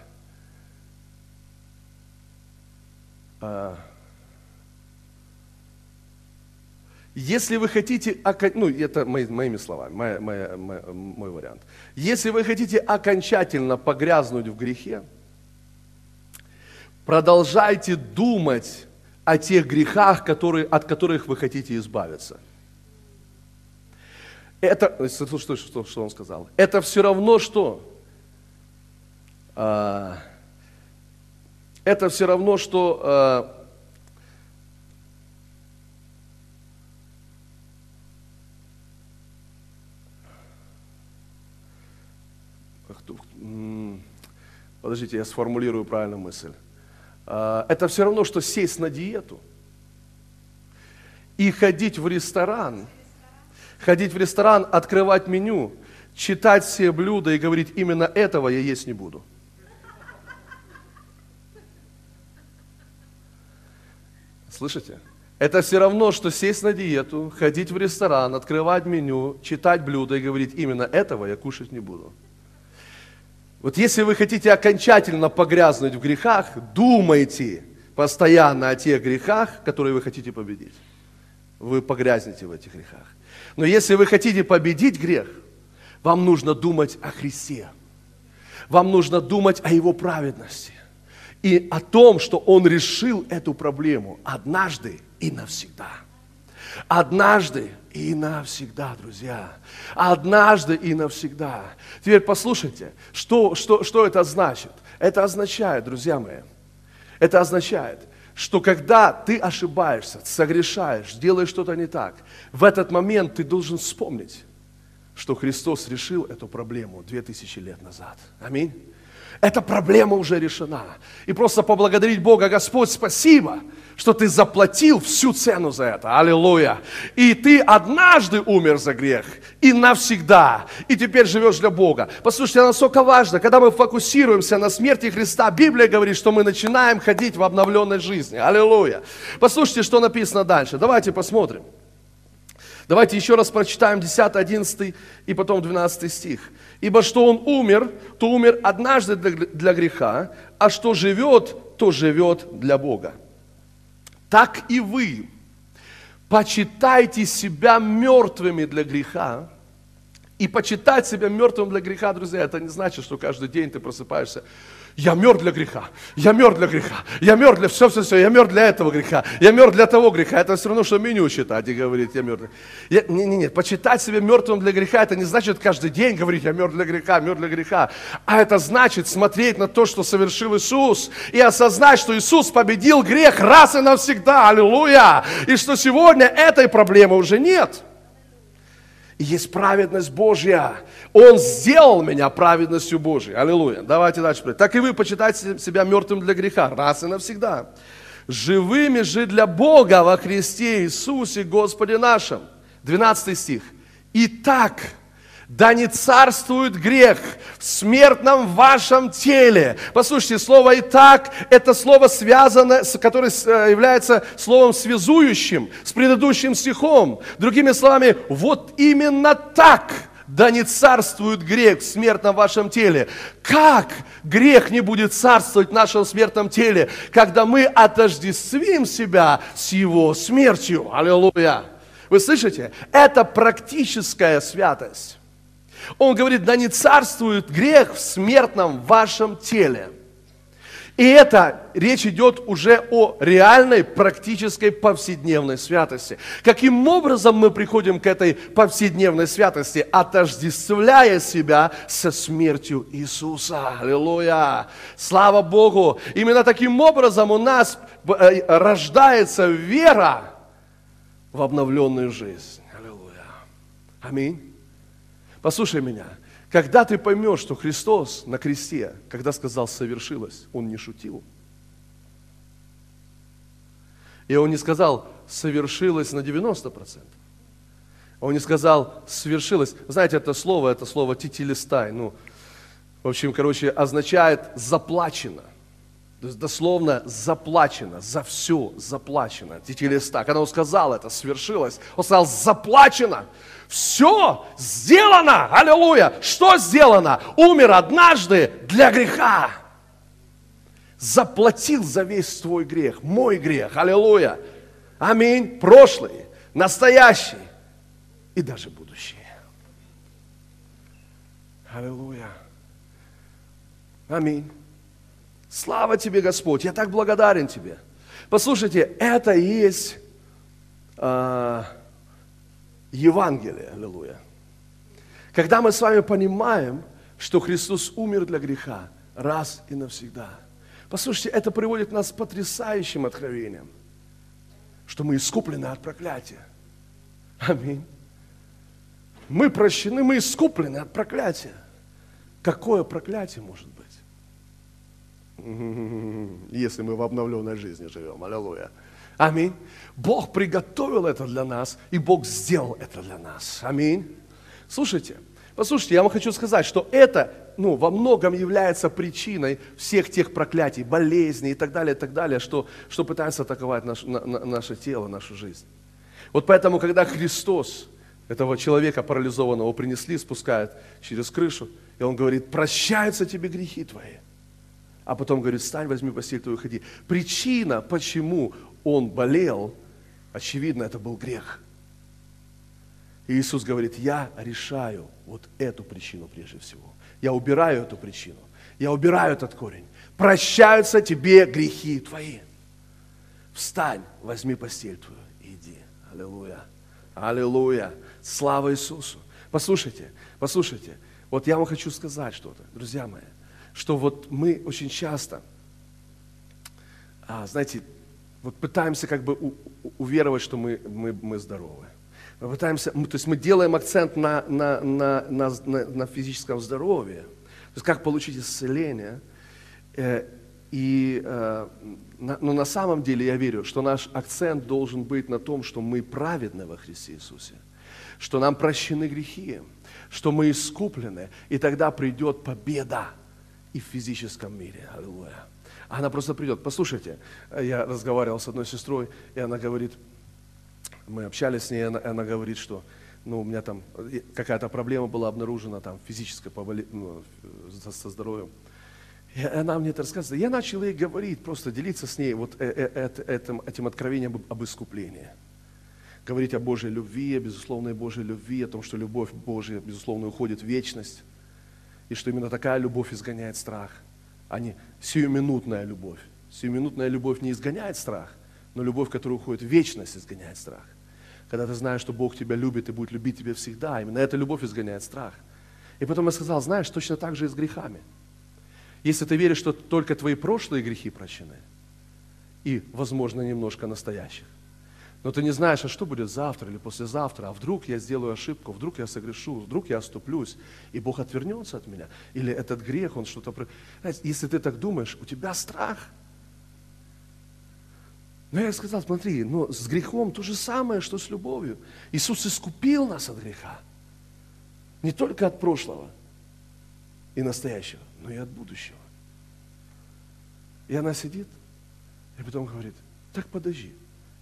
Если вы хотите, ну это мои, моими словами, моя, моя, мой вариант. Если вы хотите окончательно погрязнуть в грехе, продолжайте думать о тех грехах, которые, от которых вы хотите избавиться. Это, что, что, что он сказал? Это все равно что? А, это все равно, что а, Подождите, я сформулирую правильную мысль. А, это все равно, что сесть на диету и ходить в ресторан, ходить в ресторан, открывать меню, читать все блюда и говорить, именно этого я есть не буду. Слышите? Это все равно, что сесть на диету, ходить в ресторан, открывать меню, читать блюда и говорить, именно этого я кушать не буду. Вот если вы хотите окончательно погрязнуть в грехах, думайте постоянно о тех грехах, которые вы хотите победить. Вы погрязнете в этих грехах. Но если вы хотите победить грех, вам нужно думать о Христе. Вам нужно думать о Его праведности. И о том, что Он решил эту проблему однажды и навсегда. Однажды и навсегда, друзья. Однажды и навсегда. Теперь послушайте, что, что, что это значит? Это означает, друзья мои, это означает, что когда ты ошибаешься, согрешаешь, делаешь что-то не так, в этот момент ты должен вспомнить, что Христос решил эту проблему две тысячи лет назад. Аминь. Эта проблема уже решена. И просто поблагодарить Бога, Господь, спасибо, что ты заплатил всю цену за это. Аллилуйя. И ты однажды умер за грех. И навсегда. И теперь живешь для Бога. Послушайте, насколько важно, когда мы фокусируемся на смерти Христа, Библия говорит, что мы начинаем ходить в обновленной жизни. Аллилуйя. Послушайте, что написано дальше. Давайте посмотрим. Давайте еще раз прочитаем 10, 11 и потом 12 стих. Ибо что он умер, то умер однажды для греха, а что живет, то живет для Бога. Так и вы почитайте себя мертвыми для греха. И почитать себя мертвым для греха, друзья, это не значит, что каждый день ты просыпаешься я мертв для греха, я мертв для греха, я мертв для все, все, все, я мертв для этого греха, я мертв для того греха. Это все равно, что меню читать и говорить, я мертв. Нет, нет, нет, почитать себя мертвым для греха, это не значит каждый день говорить, я мертв для греха, мертв для греха. А это значит смотреть на то, что совершил Иисус, и осознать, что Иисус победил грех раз и навсегда, аллилуйя, и что сегодня этой проблемы уже нет. Есть праведность Божья. Он сделал меня праведностью Божьей. Аллилуйя. Давайте дальше. Так и вы почитайте себя мертвым для греха, раз и навсегда. Живыми же для Бога во Христе Иисусе Господе нашем. 12 стих. Итак, да не царствует грех в смертном вашем теле. Послушайте, слово «и так» – это слово, связано, которое э, является словом связующим с предыдущим стихом. Другими словами, вот именно так да не царствует грех в смертном вашем теле. Как грех не будет царствовать в нашем смертном теле, когда мы отождествим себя с его смертью? Аллилуйя! Вы слышите? Это практическая святость. Он говорит, да не царствует грех в смертном вашем теле. И это речь идет уже о реальной, практической повседневной святости. Каким образом мы приходим к этой повседневной святости, отождествляя себя со смертью Иисуса. Аллилуйя! Слава Богу! Именно таким образом у нас э, рождается вера в обновленную жизнь. Аллилуйя! Аминь. Послушай меня, когда ты поймешь, что Христос на кресте, когда сказал «совершилось», Он не шутил. И Он не сказал «совершилось на 90%». Он не сказал «свершилось». Знаете, это слово, это слово «титилистай». Ну, в общем, короче, означает «заплачено». То есть дословно заплачено, за все заплачено. Тетелеста. Когда он сказал это, свершилось, он сказал, заплачено. Все сделано. Аллилуйя. Что сделано? Умер однажды для греха. Заплатил за весь твой грех, мой грех. Аллилуйя. Аминь. Прошлый, настоящий и даже будущее. Аллилуйя. Аминь. Слава тебе, Господь. Я так благодарен тебе. Послушайте, это и есть э, Евангелие. Аллилуйя. Когда мы с вами понимаем, что Христос умер для греха раз и навсегда. Послушайте, это приводит нас к потрясающим откровениям, что мы искуплены от проклятия. Аминь. Мы прощены, мы искуплены от проклятия. Какое проклятие может быть? Если мы в обновленной жизни живем. Аллилуйя. Аминь. Бог приготовил это для нас, и Бог сделал это для нас. Аминь. Слушайте, послушайте, я вам хочу сказать, что это ну, во многом является причиной всех тех проклятий, болезней и так далее, и так далее, что, что пытается атаковать наш, на, на, наше тело, нашу жизнь. Вот поэтому, когда Христос этого человека парализованного принесли, спускают через крышу, и он говорит, прощаются тебе грехи твои. А потом говорит, встань, возьми постель твою, ходи. Причина, почему он болел, очевидно, это был грех. И Иисус говорит, я решаю вот эту причину прежде всего. Я убираю эту причину. Я убираю этот корень. Прощаются тебе грехи твои. Встань, возьми постель твою и иди. Аллилуйя. Аллилуйя. Слава Иисусу. Послушайте, послушайте. Вот я вам хочу сказать что-то, друзья мои, что вот мы очень часто, а, знаете, вот пытаемся как бы у, уверовать, что мы, мы, мы здоровы. Мы пытаемся, мы, то есть мы делаем акцент на, на, на, на, на, на физическом здоровье, то есть как получить исцеление. Э, и, э, на, но на самом деле я верю, что наш акцент должен быть на том, что мы праведны во Христе Иисусе что нам прощены грехи, что мы искуплены, и тогда придет победа и в физическом мире. Аллилуйя. Она просто придет. Послушайте, я разговаривал с одной сестрой, и она говорит, мы общались с ней, она, она говорит, что ну, у меня там какая-то проблема была обнаружена, там, физическая поболе... ну, со здоровьем. И она мне это рассказывает. Я начал ей говорить, просто делиться с ней вот э, э, этим, этим откровением об искуплении говорить о Божьей любви, о безусловной Божьей любви, о том, что любовь Божья, безусловно, уходит в вечность, и что именно такая любовь изгоняет страх, а не сиюминутная любовь. Сиюминутная любовь не изгоняет страх, но любовь, которая уходит в вечность, изгоняет страх. Когда ты знаешь, что Бог тебя любит и будет любить тебя всегда, именно эта любовь изгоняет страх. И потом я сказал, знаешь, точно так же и с грехами. Если ты веришь, что только твои прошлые грехи прощены, и, возможно, немножко настоящих, но ты не знаешь, а что будет завтра или послезавтра, а вдруг я сделаю ошибку, вдруг я согрешу, вдруг я оступлюсь, и Бог отвернется от меня. Или этот грех, он что-то... Если ты так думаешь, у тебя страх. Но я сказал, смотри, но с грехом то же самое, что с любовью. Иисус искупил нас от греха. Не только от прошлого и настоящего, но и от будущего. И она сидит, и потом говорит, так подожди,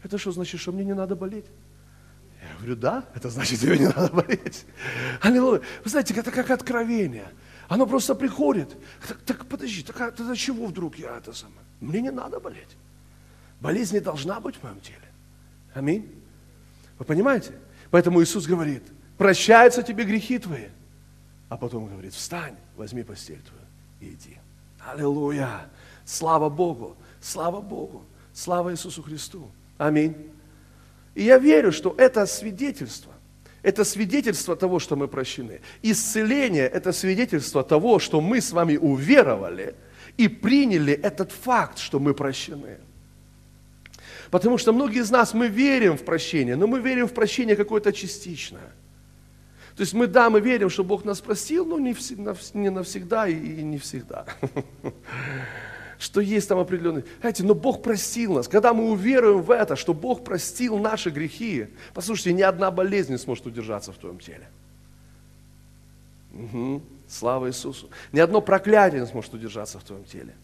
это что значит, что мне не надо болеть? Я говорю, да, это значит, тебе не надо болеть. Аллилуйя. Вы знаете, это как откровение. Оно просто приходит. Так, так подожди, так, а, тогда чего вдруг я это самое? Мне не надо болеть. Болезнь не должна быть в моем теле. Аминь. Вы понимаете? Поэтому Иисус говорит, прощаются тебе грехи твои. А потом говорит, встань, возьми постель твою и иди. Аллилуйя. Слава Богу. Слава Богу. Слава Иисусу Христу. Аминь. И я верю, что это свидетельство. Это свидетельство того, что мы прощены. Исцеление – это свидетельство того, что мы с вами уверовали и приняли этот факт, что мы прощены. Потому что многие из нас, мы верим в прощение, но мы верим в прощение какое-то частичное. То есть мы, да, мы верим, что Бог нас простил, но не, всегда, не навсегда и не всегда. что есть там определенный... Знаете, но Бог простил нас. Когда мы уверуем в это, что Бог простил наши грехи, послушайте, ни одна болезнь не сможет удержаться в твоем теле. Угу. Слава Иисусу. Ни одно проклятие не сможет удержаться в твоем теле.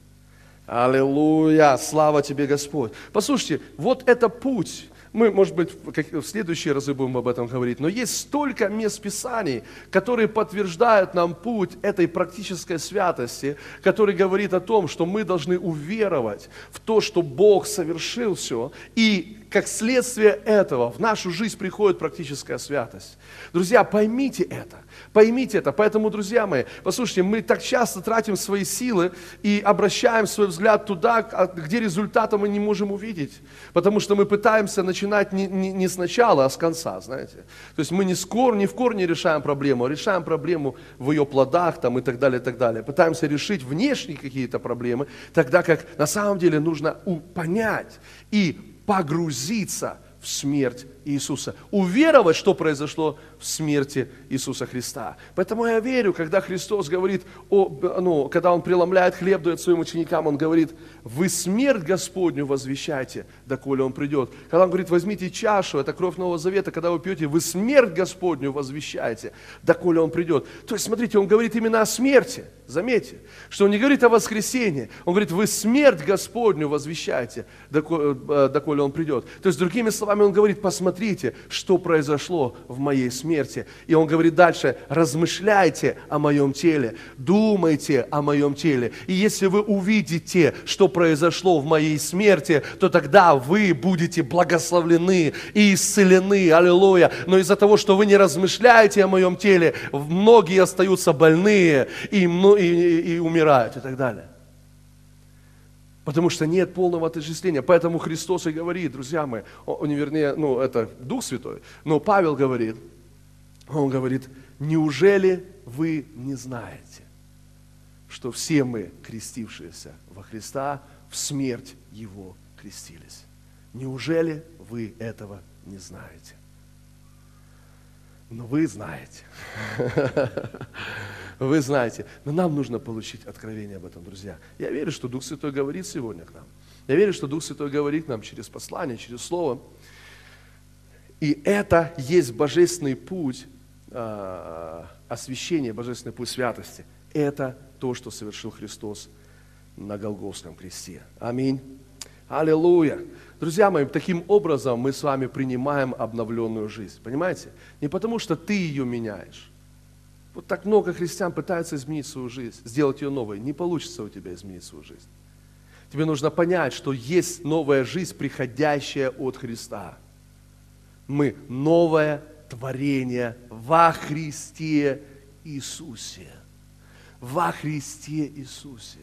Аллилуйя, слава тебе, Господь. Послушайте, вот это путь, мы, может быть, в следующие разы будем об этом говорить, но есть столько мест Писаний, которые подтверждают нам путь этой практической святости, который говорит о том, что мы должны уверовать в то, что Бог совершил все, и как следствие этого в нашу жизнь приходит практическая святость. Друзья, поймите это. Поймите это. Поэтому, друзья мои, послушайте, мы так часто тратим свои силы и обращаем свой взгляд туда, а, где результата мы не можем увидеть. Потому что мы пытаемся начинать не, не, не сначала, а с конца, знаете. То есть мы не, скоро, не в корне решаем проблему, а решаем проблему в ее плодах там, и так далее, и так далее. Пытаемся решить внешние какие-то проблемы, тогда как на самом деле нужно понять и погрузиться в смерть Иисуса. Уверовать, что произошло в смерти Иисуса Христа. Поэтому я верю, когда Христос говорит, о, ну, когда Он преломляет хлеб, дает своим ученикам, Он говорит, вы смерть Господню возвещайте, доколе Он придет. Когда Он говорит, возьмите чашу, это кровь Нового Завета, когда вы пьете, вы смерть Господню возвещайте, доколе Он придет. То есть, смотрите, Он говорит именно о смерти. Заметьте, что Он не говорит о воскресении. Он говорит, вы смерть Господню возвещайте, э, доколе Он придет. То есть, другими словами, Он говорит, посмотрите, посмотрите, что произошло в моей смерти. И он говорит дальше, размышляйте о моем теле, думайте о моем теле. И если вы увидите, что произошло в моей смерти, то тогда вы будете благословлены и исцелены. Аллилуйя. Но из-за того, что вы не размышляете о моем теле, многие остаются больные и, и, и умирают и так далее. Потому что нет полного отождествления. Поэтому Христос и говорит, друзья мои, он, вернее, ну, это Дух Святой, но Павел говорит, он говорит, неужели вы не знаете, что все мы, крестившиеся во Христа, в смерть Его крестились? Неужели вы этого не знаете? Но вы знаете. Вы знаете. Но нам нужно получить откровение об этом, друзья. Я верю, что Дух Святой говорит сегодня к нам. Я верю, что Дух Святой говорит нам через послание, через Слово. И это есть божественный путь э, освящения, божественный путь святости. Это то, что совершил Христос на Голгофском кресте. Аминь. Аллилуйя. Друзья мои, таким образом мы с вами принимаем обновленную жизнь. Понимаете? Не потому, что ты ее меняешь. Вот так много христиан пытаются изменить свою жизнь, сделать ее новой. Не получится у тебя изменить свою жизнь. Тебе нужно понять, что есть новая жизнь, приходящая от Христа. Мы новое творение во Христе Иисусе. Во Христе Иисусе.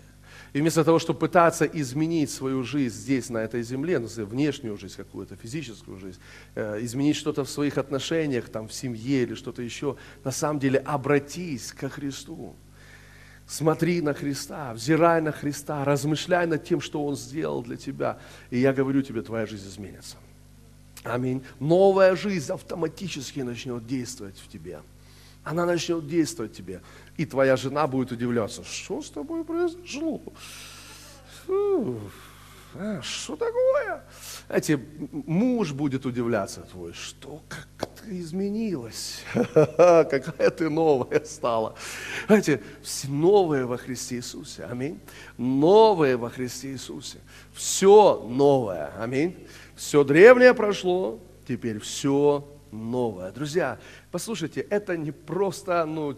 И вместо того, чтобы пытаться изменить свою жизнь здесь, на этой земле, ну, внешнюю жизнь какую-то, физическую жизнь, э, изменить что-то в своих отношениях, там, в семье или что-то еще, на самом деле обратись ко Христу. Смотри на Христа, взирай на Христа, размышляй над тем, что Он сделал для тебя. И я говорю тебе, твоя жизнь изменится. Аминь. Новая жизнь автоматически начнет действовать в тебе. Она начнет действовать в тебе. И твоя жена будет удивляться, что с тобой произошло? А, что такое? Знаете, муж будет удивляться твой, что как ты изменилась, какая ты новая стала. Знаете, новое во Христе Иисусе, аминь. Новое во Христе Иисусе. Все новое, аминь. Все древнее прошло, теперь все новое. Друзья, послушайте, это не просто ну,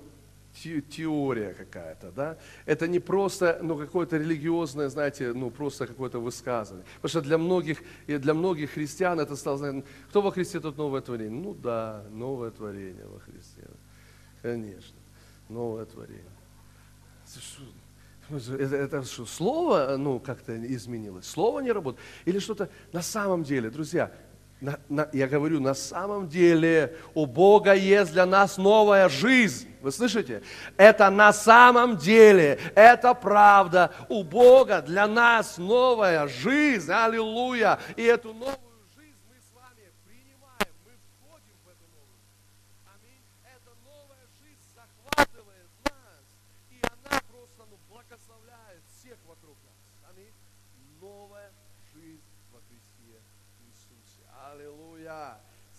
теория какая-то, да? Это не просто, ну, какое-то религиозное, знаете, ну, просто какое-то высказывание. Потому что для многих, для многих христиан это стало, знаете, кто во Христе, тот новое творение. Ну да, новое творение во Христе. Конечно, новое творение. Это, это что, слово, ну, как-то изменилось? Слово не работает? Или что-то на самом деле, друзья, на, на, я говорю, на самом деле у Бога есть для нас новая жизнь. Вы слышите? Это на самом деле, это правда. У Бога для нас новая жизнь. Аллилуйя. И эту новую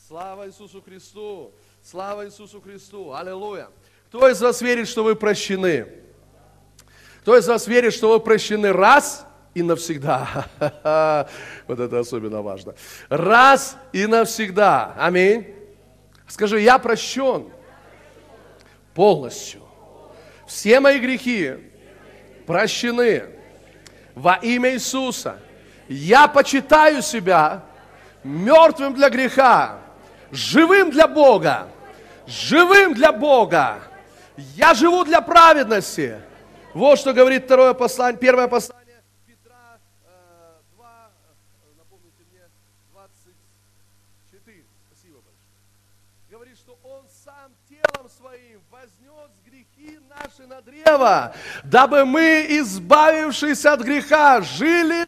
Слава Иисусу Христу! Слава Иисусу Христу! Аллилуйя! Кто из вас верит, что вы прощены? Кто из вас верит, что вы прощены раз и навсегда. Вот это особенно важно. Раз и навсегда. Аминь. Скажи, я прощен полностью. Все мои грехи прощены во имя Иисуса. Я почитаю себя мертвым для греха, живым для Бога, живым для Бога. Я живу для праведности. Вот что говорит второе послание, первое послание Петра 2, э, напомните мне, 24. Спасибо большое. Говорит, что Он сам телом своим вознес грехи наши на древо, дабы мы, избавившись от греха, жили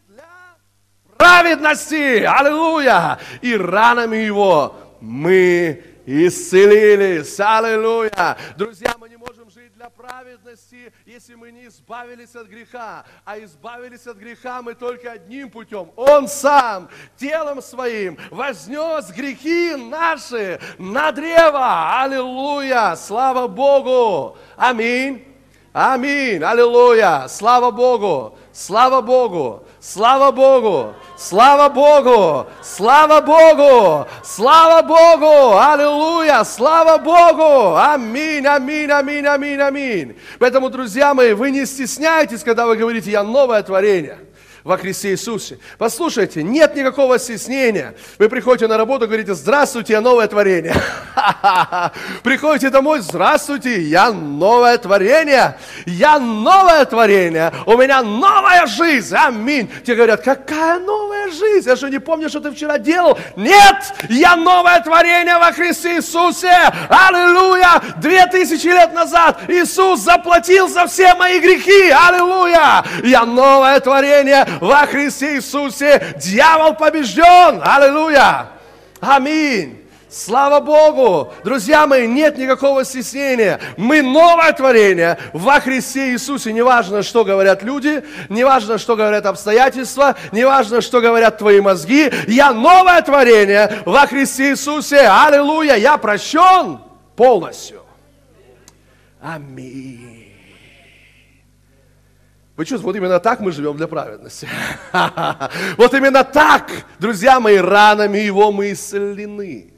праведности. Аллилуйя! И ранами Его мы исцелились. Аллилуйя! Друзья, мы не можем жить для праведности, если мы не избавились от греха. А избавились от греха мы только одним путем. Он сам телом своим вознес грехи наши на древо. Аллилуйя! Слава Богу! Аминь! Аминь! Аллилуйя! Слава Богу! Слава Богу! Слава Богу! Слава Богу! Слава Богу! Слава Богу! Аллилуйя! Слава Богу! Аминь, аминь, аминь, аминь, аминь. Поэтому, друзья мои, вы не стесняйтесь, когда вы говорите, я новое творение во Христе Иисусе. Послушайте, нет никакого стеснения. Вы приходите на работу, говорите, здравствуйте, я новое творение. Приходите домой, здравствуйте, я новое творение. Я новое творение. У меня новая жизнь. Аминь. Тебе говорят, какая новая жизнь? Я же не помню, что ты вчера делал. Нет, я новое творение во Христе Иисусе. Аллилуйя. Две тысячи лет назад Иисус заплатил за все мои грехи. Аллилуйя. Я новое творение во Христе Иисусе дьявол побежден. Аллилуйя! Аминь! Слава Богу! Друзья мои, нет никакого стеснения. Мы новое творение во Христе Иисусе. Неважно, что говорят люди, неважно, что говорят обстоятельства, неважно, что говорят твои мозги. Я новое творение во Христе Иисусе. Аллилуйя! Я прощен полностью. Аминь. Вы чувствуете, вот именно так мы живем для праведности. Вот именно так, друзья мои, ранами его мы исцелены.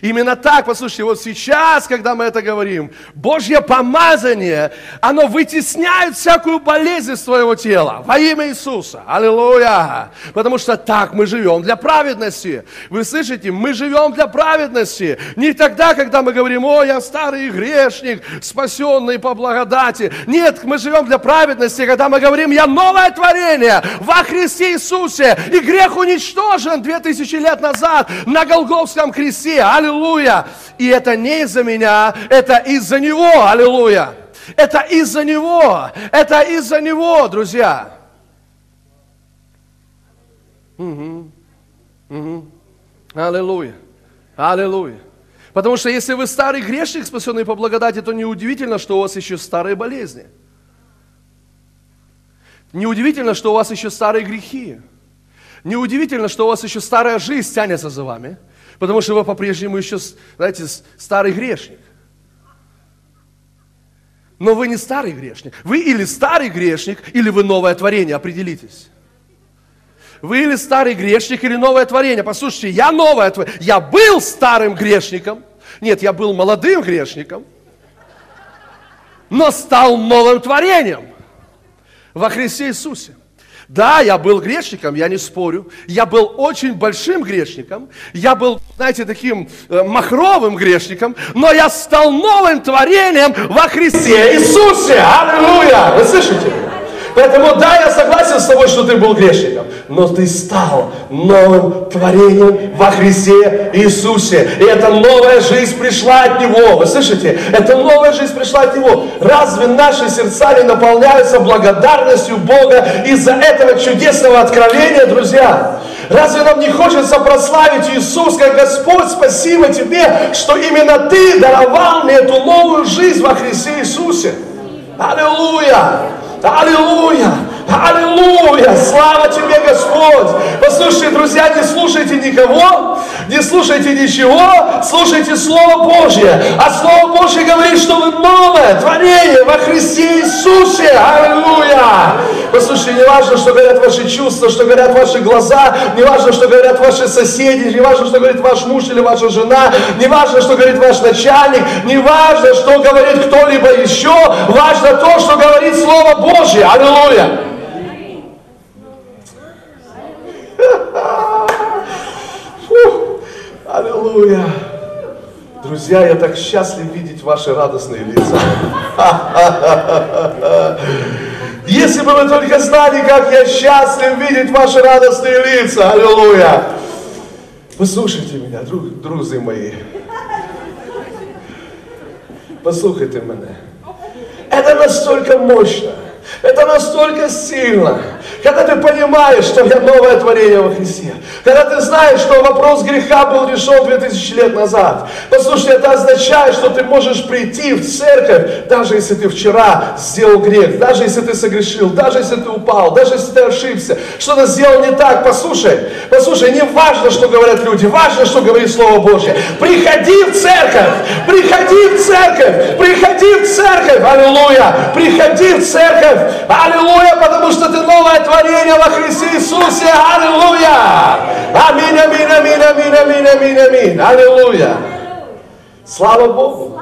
Именно так, послушайте, вот сейчас, когда мы это говорим, Божье помазание, оно вытесняет всякую болезнь из твоего тела во имя Иисуса. Аллилуйя! Потому что так мы живем для праведности. Вы слышите, мы живем для праведности. Не тогда, когда мы говорим, о, я старый грешник, спасенный по благодати. Нет, мы живем для праведности, когда мы говорим, я новое творение во Христе Иисусе. И грех уничтожен две тысячи лет назад на Голговском кресте. Аллилуйя. И это не из-за меня, это из-за Него. Аллилуйя. Это из-за Него. Это из-за Него, друзья. Угу. Угу. Аллилуйя. Аллилуйя. Потому что если вы старый грешник, спасенный по благодати, то неудивительно, что у вас еще старые болезни. Неудивительно, что у вас еще старые грехи. Неудивительно, что у вас еще старая жизнь тянется за вами – Потому что вы по-прежнему еще, знаете, старый грешник. Но вы не старый грешник. Вы или старый грешник, или вы новое творение, определитесь. Вы или старый грешник, или новое творение. Послушайте, я новое творение. Я был старым грешником. Нет, я был молодым грешником. Но стал новым творением во Христе Иисусе. Да, я был грешником, я не спорю. Я был очень большим грешником. Я был, знаете, таким э, махровым грешником. Но я стал новым творением во Христе Иисусе. Аллилуйя! Вы слышите? Поэтому да, я согласен с тобой, что ты был грешником, но ты стал новым творением во Христе Иисусе. И эта новая жизнь пришла от Него. Вы слышите? Эта новая жизнь пришла от Него. Разве наши сердца не наполняются благодарностью Бога из-за этого чудесного откровения, друзья? Разве нам не хочется прославить Иисус как Господь? Спасибо Тебе, что именно Ты даровал мне эту новую жизнь во Христе Иисусе. Аллилуйя! Аллилуйя! Аллилуйя! Слава тебе, Господь! Послушайте, друзья, не слушайте никого, не слушайте ничего, слушайте Слово Божье. А Слово Божье говорит, что вы новое творение во Христе Иисусе. Аллилуйя! Послушайте, не важно, что говорят ваши чувства, что говорят ваши глаза, не важно, что говорят ваши соседи, не важно, что говорит ваш муж или ваша жена, не важно, что говорит ваш начальник, не важно, что говорит кто-либо еще, важно то, что говорит Слово Божье. Аллилуйя! Аллилуйя! Друзья, я так счастлив видеть ваши радостные лица. Если бы вы только знали, как я счастлив видеть ваши радостные лица. Аллилуйя! Послушайте меня, друг, друзі мои. Послухайте меня. Это настолько мощно. Это настолько сильно. Когда ты понимаешь, что я новое творение во Христе. Когда ты знаешь, что вопрос греха был решен 2000 лет назад. Послушайте, это означает, что ты можешь прийти в церковь, даже если ты вчера сделал грех, даже если ты согрешил, даже если ты упал, даже если ты ошибся, что-то сделал не так. Послушай, послушай, не важно, что говорят люди, важно, что говорит Слово Божье. Приходи в церковь, приходи в церковь, приходи в церковь, аллилуйя, приходи в церковь, аллилуйя, потому что ты новое творение во Христе Иисусе. Аллилуйя! Аминь, аминь, аминь, аминь, аминь, аминь, аминь. Аллилуйя! Слава Богу!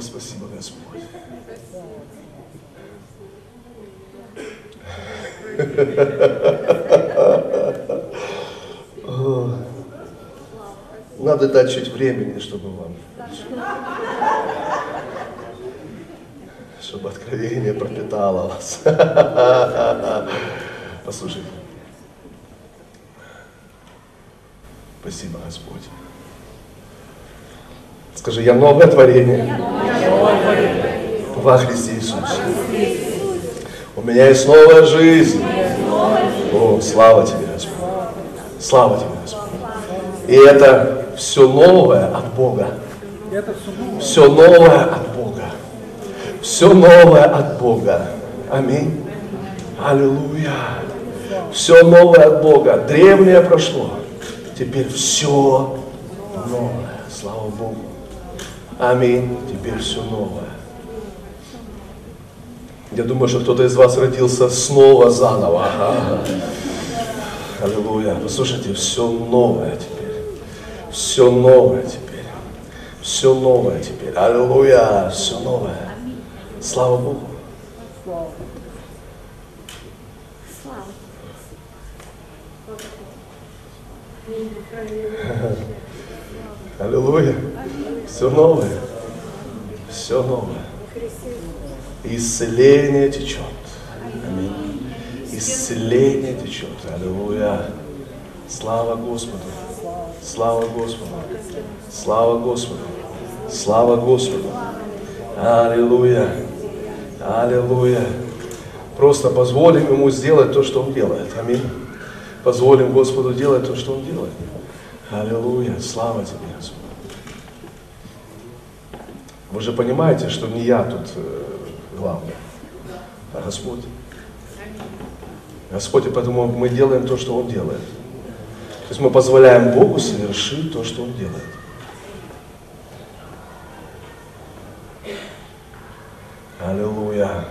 Спасибо, Господь. Oh. Надо дать чуть времени, чтобы вам, чтобы откровение пропитало вас. Послушайте. Спасибо, Господь. Скажи, я новое творение во Христе Иисусе. У меня есть новая жизнь. О, слава тебе, Господь. Слава тебе, Господь. И это все новое от Бога. Все новое от Бога. Все новое от Бога. Аминь. Аллилуйя. Все новое от Бога. Древнее прошло. Теперь все новое. Слава Богу. Аминь. Теперь все новое. Я думаю, что кто-то из вас родился снова заново. Ага. Аллилуйя. Послушайте, все новое теперь. Все новое теперь. Все новое теперь. Аллилуйя. Все новое. Слава Богу. Аллилуйя. Все новое. Все новое. Исцеление течет. Аминь. Исцеление течет. Аллилуйя. Слава Господу. Слава Господу. Слава Господу. Слава Господу. Аллилуйя. Аллилуйя. Просто позволим Ему сделать то, что Он делает. Аминь. Позволим Господу делать то, что Он делает. Аллилуйя. Слава Тебе, Господь. Вы же понимаете, что не я тут э, главный, а Господь. Господь, поэтому мы делаем то, что Он делает. То есть мы позволяем Богу совершить то, что Он делает. Аллилуйя.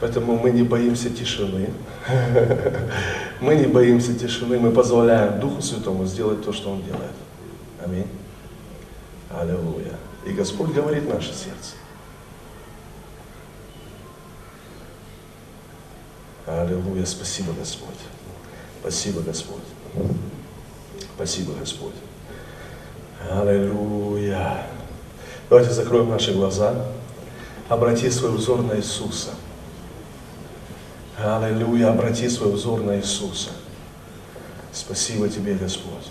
Поэтому мы не боимся тишины. Мы не боимся тишины, мы позволяем Духу Святому сделать то, что Он делает. Аминь. Аллилуйя. И Господь говорит наше сердце. Аллилуйя. Спасибо, Господь. Спасибо, Господь. Спасибо, Господь. Аллилуйя. Давайте закроем наши глаза. Обрати свой взор на Иисуса. Аллилуйя. Обрати свой взор на Иисуса. Спасибо Тебе, Господь.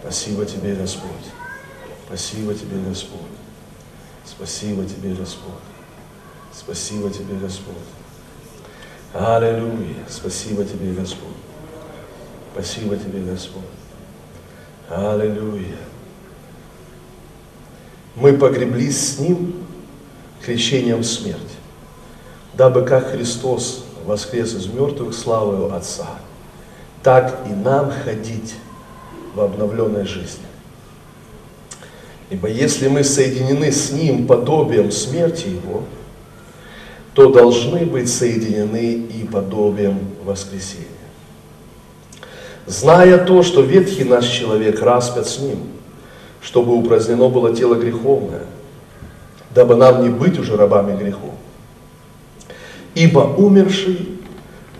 Спасибо Тебе, Господь. Спасибо Тебе, Господь. Спасибо Тебе, Господь. Спасибо Тебе, Господь. Аллилуйя. Спасибо Тебе, Господь. Спасибо Тебе, Господь. Аллилуйя. Мы погреблись с Ним крещением в смерть, дабы как Христос воскрес из мертвых славою Отца, так и нам ходить в обновленной жизни. Ибо если мы соединены с Ним подобием смерти Его, то должны быть соединены и подобием воскресения. Зная то, что ветхий наш человек распят с Ним, чтобы упразднено было тело греховное, дабы нам не быть уже рабами греху. Ибо умерший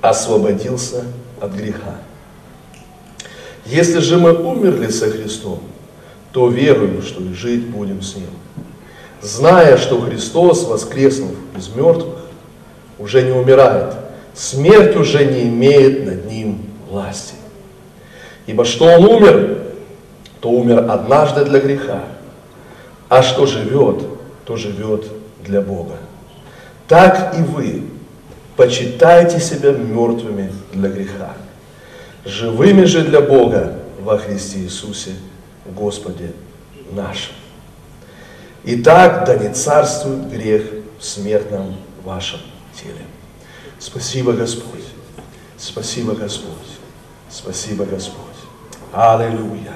освободился от греха. Если же мы умерли со Христом, то веруем, что и жить будем с Ним. Зная, что Христос, воскреснув из мертвых, уже не умирает, смерть уже не имеет над Ним власти. Ибо что Он умер, то умер однажды для греха, а что живет, то живет для Бога. Так и вы почитайте себя мертвыми для греха живыми же для Бога во Христе Иисусе, Господе нашим. Итак, да не царствует грех в смертном вашем. Спасибо, Господь. Спасибо, Господь. Спасибо, Господь. Аллилуйя.